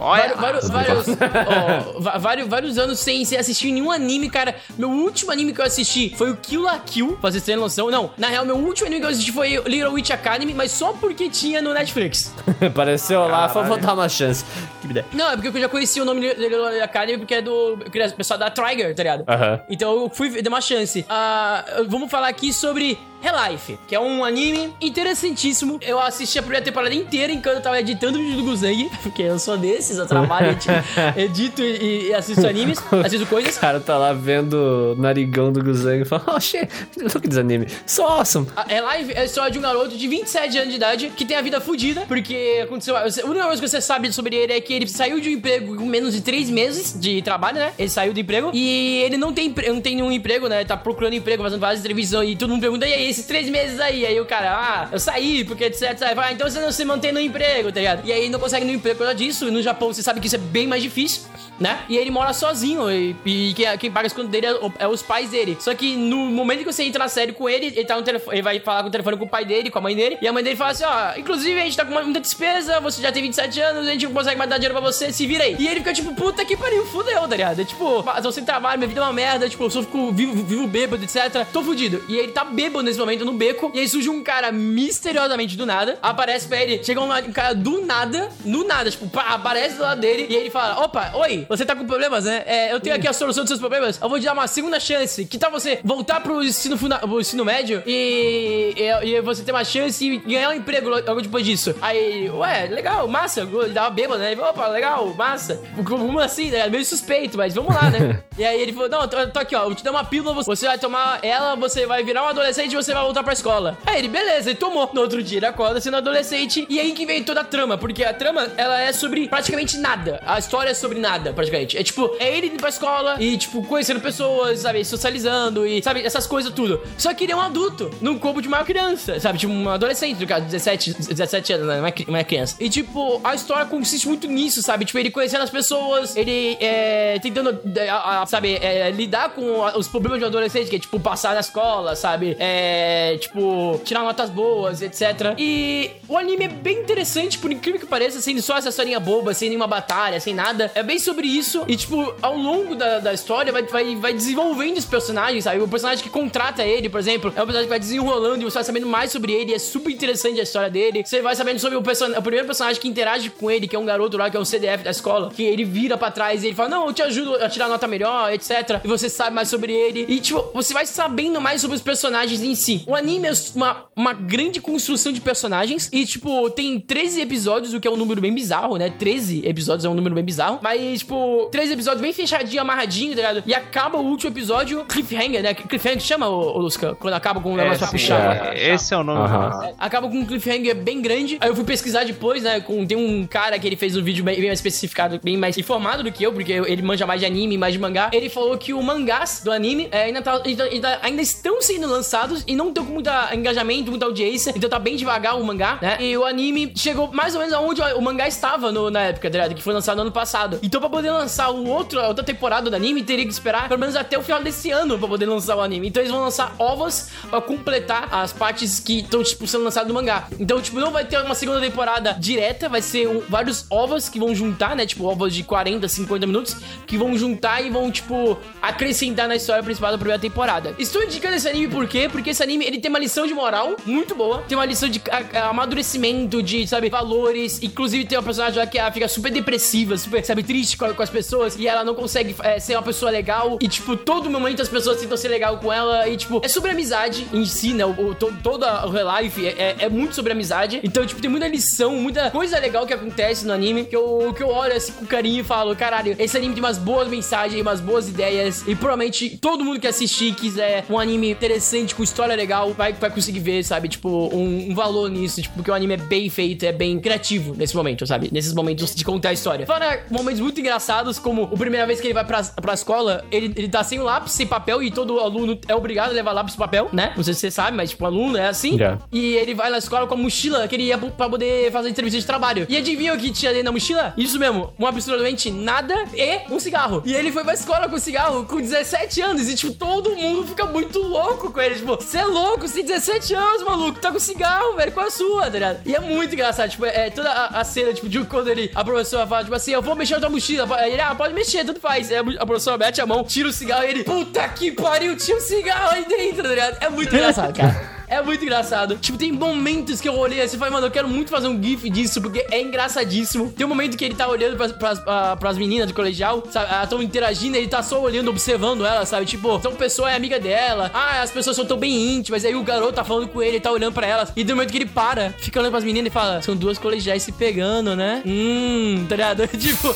Olha, vários, vários, vários, vários, vários anos sem, sem assistir nenhum anime, cara. Meu último anime que eu assisti foi o Kill la Kill, pra vocês terem noção. Não, na real, meu último anime que eu assisti foi o Little Witch Academy, mas só porque tinha no Netflix. *laughs* Apareceu lá, foi vou dar uma chance. Que ideia. Não, é porque eu já conhecia o nome Little Witch Academy porque é do pessoal da Trigger, tá ligado? Aham. Então eu fui dar uma chance. Ah, vamos falar aqui sobre Relife, que é um anime interessantíssimo. Eu assisti a primeira temporada inteira enquanto eu tava editando o vídeo do Guzang, *laughs* porque eu sou desses, eu trabalho, edito, *laughs* edito e, e assisto animes, *laughs* assisto coisas. O cara tá lá vendo o narigão do Guzang e fala, oh shit, look this anime. So awesome. A Relife é a história de um garoto de 27 anos de idade que tem a vida fodida, porque aconteceu. A única coisa que você sabe sobre ele é que ele saiu de um emprego com menos de 3 meses de trabalho, né? Ele saiu do emprego e ele não tem, não tem nenhum emprego, né? Ele tá procurando emprego, fazendo várias entrevistas e todo mundo pergunta, e aí, esses 3 meses aí? Aí o cara, ah, eu saí, porque etc. Fala, ah, então você não se mantém no emprego, tá ligado? E aí não consegue nenhum emprego por causa disso. E no Japão você sabe que isso é bem mais difícil, né? E ele mora sozinho e, e quem, quem paga as contas dele é, é os pais dele. Só que no momento que você entra na série com ele, ele tá no telefone, ele vai falar com o telefone com o pai dele, com a mãe dele, e a mãe dele fala assim: ó, inclusive a gente tá com muita despesa, você já tem 27 anos, a gente não consegue mais dar dinheiro pra você, se vira aí. E ele fica tipo, puta que pariu, fudeu, tá ligado? É tipo, eu sem trabalho, minha vida é uma merda, tipo, eu só fico vivo, vivo bêbado, etc. Tô fudido. E ele tá bêbado nesse momento no beco, e aí surge um cara misteriosamente do nada, aparece pra ele, chega um, um cara do nada, no nada, tipo, pá, aparece do lado dele, e ele fala: opa, oi, você tá com problemas, né? É, eu tenho aqui a solução dos seus problemas, eu vou te dar uma segunda chance. Que tal você voltar pro ensino, funda pro ensino médio e, e, você ter uma chance e ganhar um emprego logo depois disso? Aí, ué, legal, massa, ele dava bêbado, né? Ele falou, opa, legal, massa. Como assim, né? Meio suspeito, mas vamos lá, né? *laughs* e aí ele falou, não, tô, tô aqui, ó, eu vou te dar uma pílula, você vai tomar ela, você vai virar um adolescente e você vai voltar pra escola. Aí ele, beleza, ele tomou. No outro dia ele acorda sendo adolescente e aí que vem toda a trama, porque a trama, ela é sobre praticamente nada. A história é sobre nada, praticamente. É tipo, é ele indo pra escola e, tipo, conhecendo pessoas, sabe, socializando e, sabe, essas coisas tudo. Só que ele é um adulto, num corpo de uma criança, sabe, tipo, um adolescente, no caso, 17, 17 anos, né, não é é criança. E, tipo, a história consiste muito nisso, sabe, tipo, ele conhecendo as pessoas, ele é, tentando é, a- sabe, é, lidar com a- os problemas de um adolescente, que é tipo passar na escola, sabe? É, tipo, tirar notas boas, etc. E o anime é bem interessante, por incrível que pareça, sem só essa historinha boba, sem nenhuma batalha, sem nada. É bem sobre isso. E, tipo, ao longo da, da história, vai, vai, vai desenvolvendo os personagens, sabe? O personagem que contrata ele, por exemplo, é um personagem que vai desenrolando e você vai sabendo mais sobre ele. É super interessante a história dele. Você vai sabendo sobre o, o primeiro personagem que interage com ele, que é um garoto lá, que é o CDF da escola, que ele vira pra trás e ele fala: Não, eu te ajudo a tirar nota melhor, etc. E você sabe mais sobre ele. E, tipo, você vai sabendo mais sobre os personagens em si. O anime é uma, uma grande construção de personagens. E, tipo, tem 13 episódios, o que é um número bem bizarro, né? 13 episódios é um número bem bizarro. Mas, tipo, 13 episódios bem fechadinho, amarradinho, tá ligado? E acaba o último episódio, cliffhanger, né? Cliffhanger chama, ô, ô Lusca, quando acaba com um negócio pra puxar. é, esse é o nome. Aham. Acaba com um cliffhanger bem grande. Aí eu fui pesquisar depois, né? Com, tem um cara que ele fez um vídeo bem, bem mais especificado, bem mais informado do que eu, porque ele manja mais de anime, mais de mangá. Ele falou que o mangás do anime é, ainda, tá- ainda, ainda- ainda estão sendo lançados e não estão com muito engajamento, muita audiência. Então tá bem devagar o mangá, né? E o anime chegou mais ou menos aonde o mangá estava no- na época, tá ligado? Que foi lançado no ano passado. Então pra poder lançar o outro, outra temporada do anime, teria que esperar pelo menos até o final desse ano pra poder lançar o anime. Então eles vão lançar ovos pra completar as partes que estão, tipo, sendo lançadas no mangá. Então, tipo, não vai ter uma segunda temporada direta, vai ser um- vários ovos que vão juntar, né? Tipo, ovos de 40, 50 minutos, que vão juntar e vão, tipo, acrescentar na história principal da primeira temporada. Estou indicando esse anime por quê? Porque esse anime, ele tem uma lição de moral muito boa, tem uma lição de a- a- amadurecimento, de, sabe, valores. Inclusive, tem uma personagem lá que ela fica super depressiva, super, sabe, triste com, a- com as pessoas, e ela não consegue é, ser uma pessoa legal, e, tipo, todo momento as pessoas tentam ser legal com ela, e, tipo, é sobre amizade em si, né? O, o, to- toda o Real Life é, é- é muito sobre amizade. Então, tipo, tem muita lição, muita coisa legal que acontece no anime, que eu, que eu olho assim com carinho e falo, caralho, esse anime tem umas boas mensagens, umas boas ideias, e provavelmente todo mundo que assistir quiser um anime interessante, com história legal, vai, vai conseguir ver, sabe? Tipo, um, um valor nisso, tipo, porque o anime é bem feito, é bem criativo nesse momento, sabe? Nesses momentos de contar a história. Fora momentos muito engraçados, como a primeira vez que ele vai pra, pra escola, ele, ele tá sem lápis, sem papel, e todo aluno é obrigado a levar lápis e papel, né? Não sei se você sabe, mas, tipo, aluno é assim. Já. E ele vai na escola com a mochila que ele ia pra poder fazer entrevista de trabalho. E adivinha o que tinha dentro da mochila? Isso mesmo, uma pistola doente, nada e um cigarro. E ele foi pra escola com cigarro com 17 anos. E, tipo, todo mundo fica muito louco com ele. Tipo, você é louco, você tem 17 anos, maluco. Tá com cigarro, velho, com a sua, tá ligado? E é muito engraçado, tipo, é toda a, a cena, tipo, de quando ele, a professora fala, tipo assim, eu vou mexer na tua mochila. Ele, ah, pode mexer, tudo faz. Aí a, a professora mete a mão, tira o cigarro e ele, puta que pariu, tinha um cigarro aí dentro, tá ligado? É muito *laughs* engraçado, cara. É muito engraçado. Tipo, tem momentos que eu olhei assim e falei, mano, eu quero muito fazer um GIF disso, porque é engraçadíssimo. Tem um momento que ele tá olhando pras, pras, ah, pras meninas do colegial, sabe? Elas tão interagindo, ele tá só olhando, observando ela, sabe? Tipo, então a pessoa é amiga dela. Ah, as pessoas são tão bem íntimas. Aí o garoto tá falando com ele, ele tá olhando pra elas. E do momento que ele para, fica olhando pras meninas e fala: São duas colegiais se pegando, né? Hum, tá ligado? *laughs* tipo,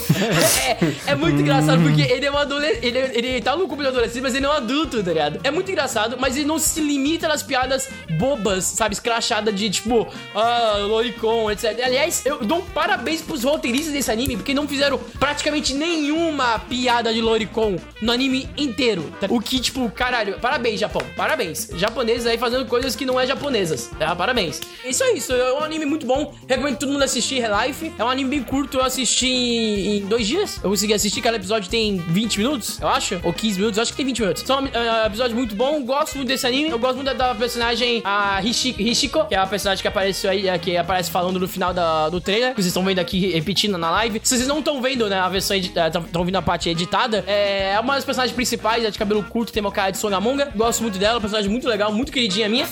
é, é muito engraçado, porque ele é um adolescente. Ele, ele tá no grupo de adolescente, mas ele é um adulto, tá ligado? É muito engraçado, mas ele não se limita nas piadas bobas, sabe? Escrachada de tipo, ah, Lolicon, etc. Aliás, eu dou um parabéns pros roteiristas desse anime, porque não fizeram praticamente nenhuma piada de Lolicon no anime inteiro. O que, tipo, caralho, parabéns, Japão, parabéns. Japoneses aí fazendo coisas que não é japonesas, tá? Parabéns. Isso é isso, é um anime muito bom. Recomendo todo mundo assistir Relife. É um anime bem curto, eu assisti em, dois dias. Eu consegui assistir, cada episódio tem 20 minutos, eu acho, ou 15 minutos, eu acho que tem 20 minutos. É, um episódio muito bom, gosto muito desse anime. Eu gosto muito da, da personagem a Hishi- Hishiko, que é a personagem que apareceu aí, é, que aparece falando no final da- do trailer, que vocês estão vendo aqui repetindo na live. Se vocês não estão vendo, né, a versão estão vendo a parte editada, é uma das personagens principais, é de cabelo curto, tem uma cara de Songamonga. Gosto muito dela, personagem muito legal, muito queridinha minha.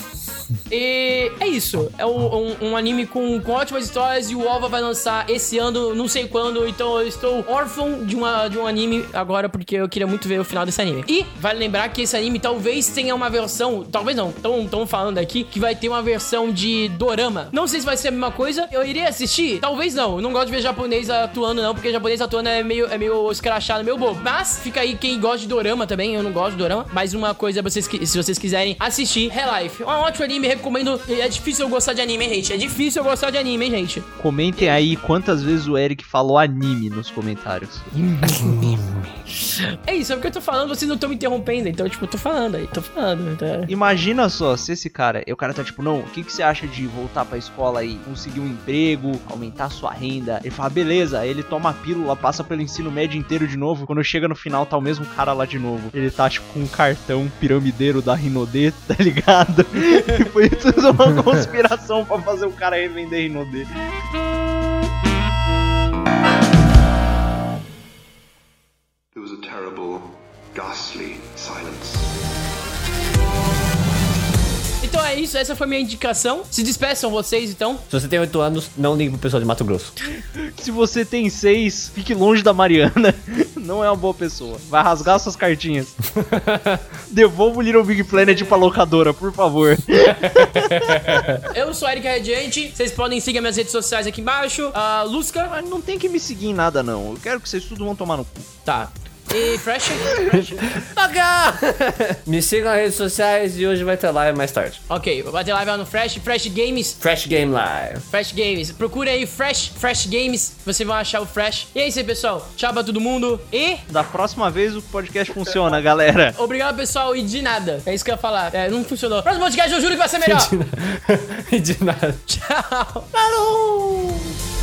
E é isso. É um, um- um anime com, com ótimas histórias e o OVA vai lançar esse ano, não sei quando. Então eu estou órfão de, uma, de um anime agora porque eu queria muito ver o final desse anime. E vale lembrar que esse anime talvez tenha uma versão, talvez não, estão falando aqui que vai ter uma versão de dorama. Não sei se vai ser a mesma coisa. Eu irei assistir? Talvez não. Eu não gosto de ver japonês atuando, não, porque japonês atuando é meio, é meio escrachado, meio bobo. Mas fica aí quem gosta de dorama também. Eu não gosto de dorama. Mas uma coisa, vocês, que- se vocês quiserem assistir, Relife. É um ótimo anime anime, recomendo. É difícil eu gostar de anime, hein, gente? É difícil eu gostar de anime, hein, gente? Comentem aí quantas vezes o Eric falou anime nos comentários. É isso, é porque eu tô falando, vocês não estão me interrompendo. Então, tipo, eu tô falando aí, tô falando. Tá? Imagina só, se esse cara, e o cara tá tipo, não, o que, que você acha de voltar pra escola e conseguir um emprego, aumentar a sua renda? Ele fala, beleza, aí ele toma a pílula, passa pelo ensino médio inteiro de novo. Quando chega no final, tá o mesmo cara lá de novo. Ele tá tipo com um cartão piramideiro da Rinodê, *laughs* tá ligado? *laughs* e foi tudo uma conspiração pra fazer o cara revender Rinodê. There was a terrible, ghastly silence. Então é isso, essa foi minha indicação. Se despeçam vocês, então. Se você tem 8 anos, não ligue pro pessoal de Mato Grosso. *laughs* Se você tem seis, fique longe da Mariana. *laughs* Não é uma boa pessoa. Vai rasgar suas cartinhas. *laughs* Devolva o Little Big Planet pra locadora, por favor. Eu sou Eric Radiante. Vocês podem seguir minhas redes sociais aqui embaixo. Ah, Lusca. Mas não tem que me seguir em nada, não. Eu quero que vocês tudo vão tomar no cu. Tá. E Fresh? *laughs* Me sigam nas redes sociais e hoje vai ter live mais tarde. ok, vai ter live lá no Fresh. Fresh Games. Fresh Game Live. Fresh Games. Procure aí Fresh, Fresh Games. Vocês vão achar o Fresh. E é isso aí, pessoal. Tchau pra todo mundo. E Da próxima vez o podcast funciona, galera. *laughs* obrigado, pessoal. E de nada. É isso que eu ia falar. É, não funcionou. Próximo podcast eu juro que vai ser melhor. *laughs* De nada. Tchau. Falou!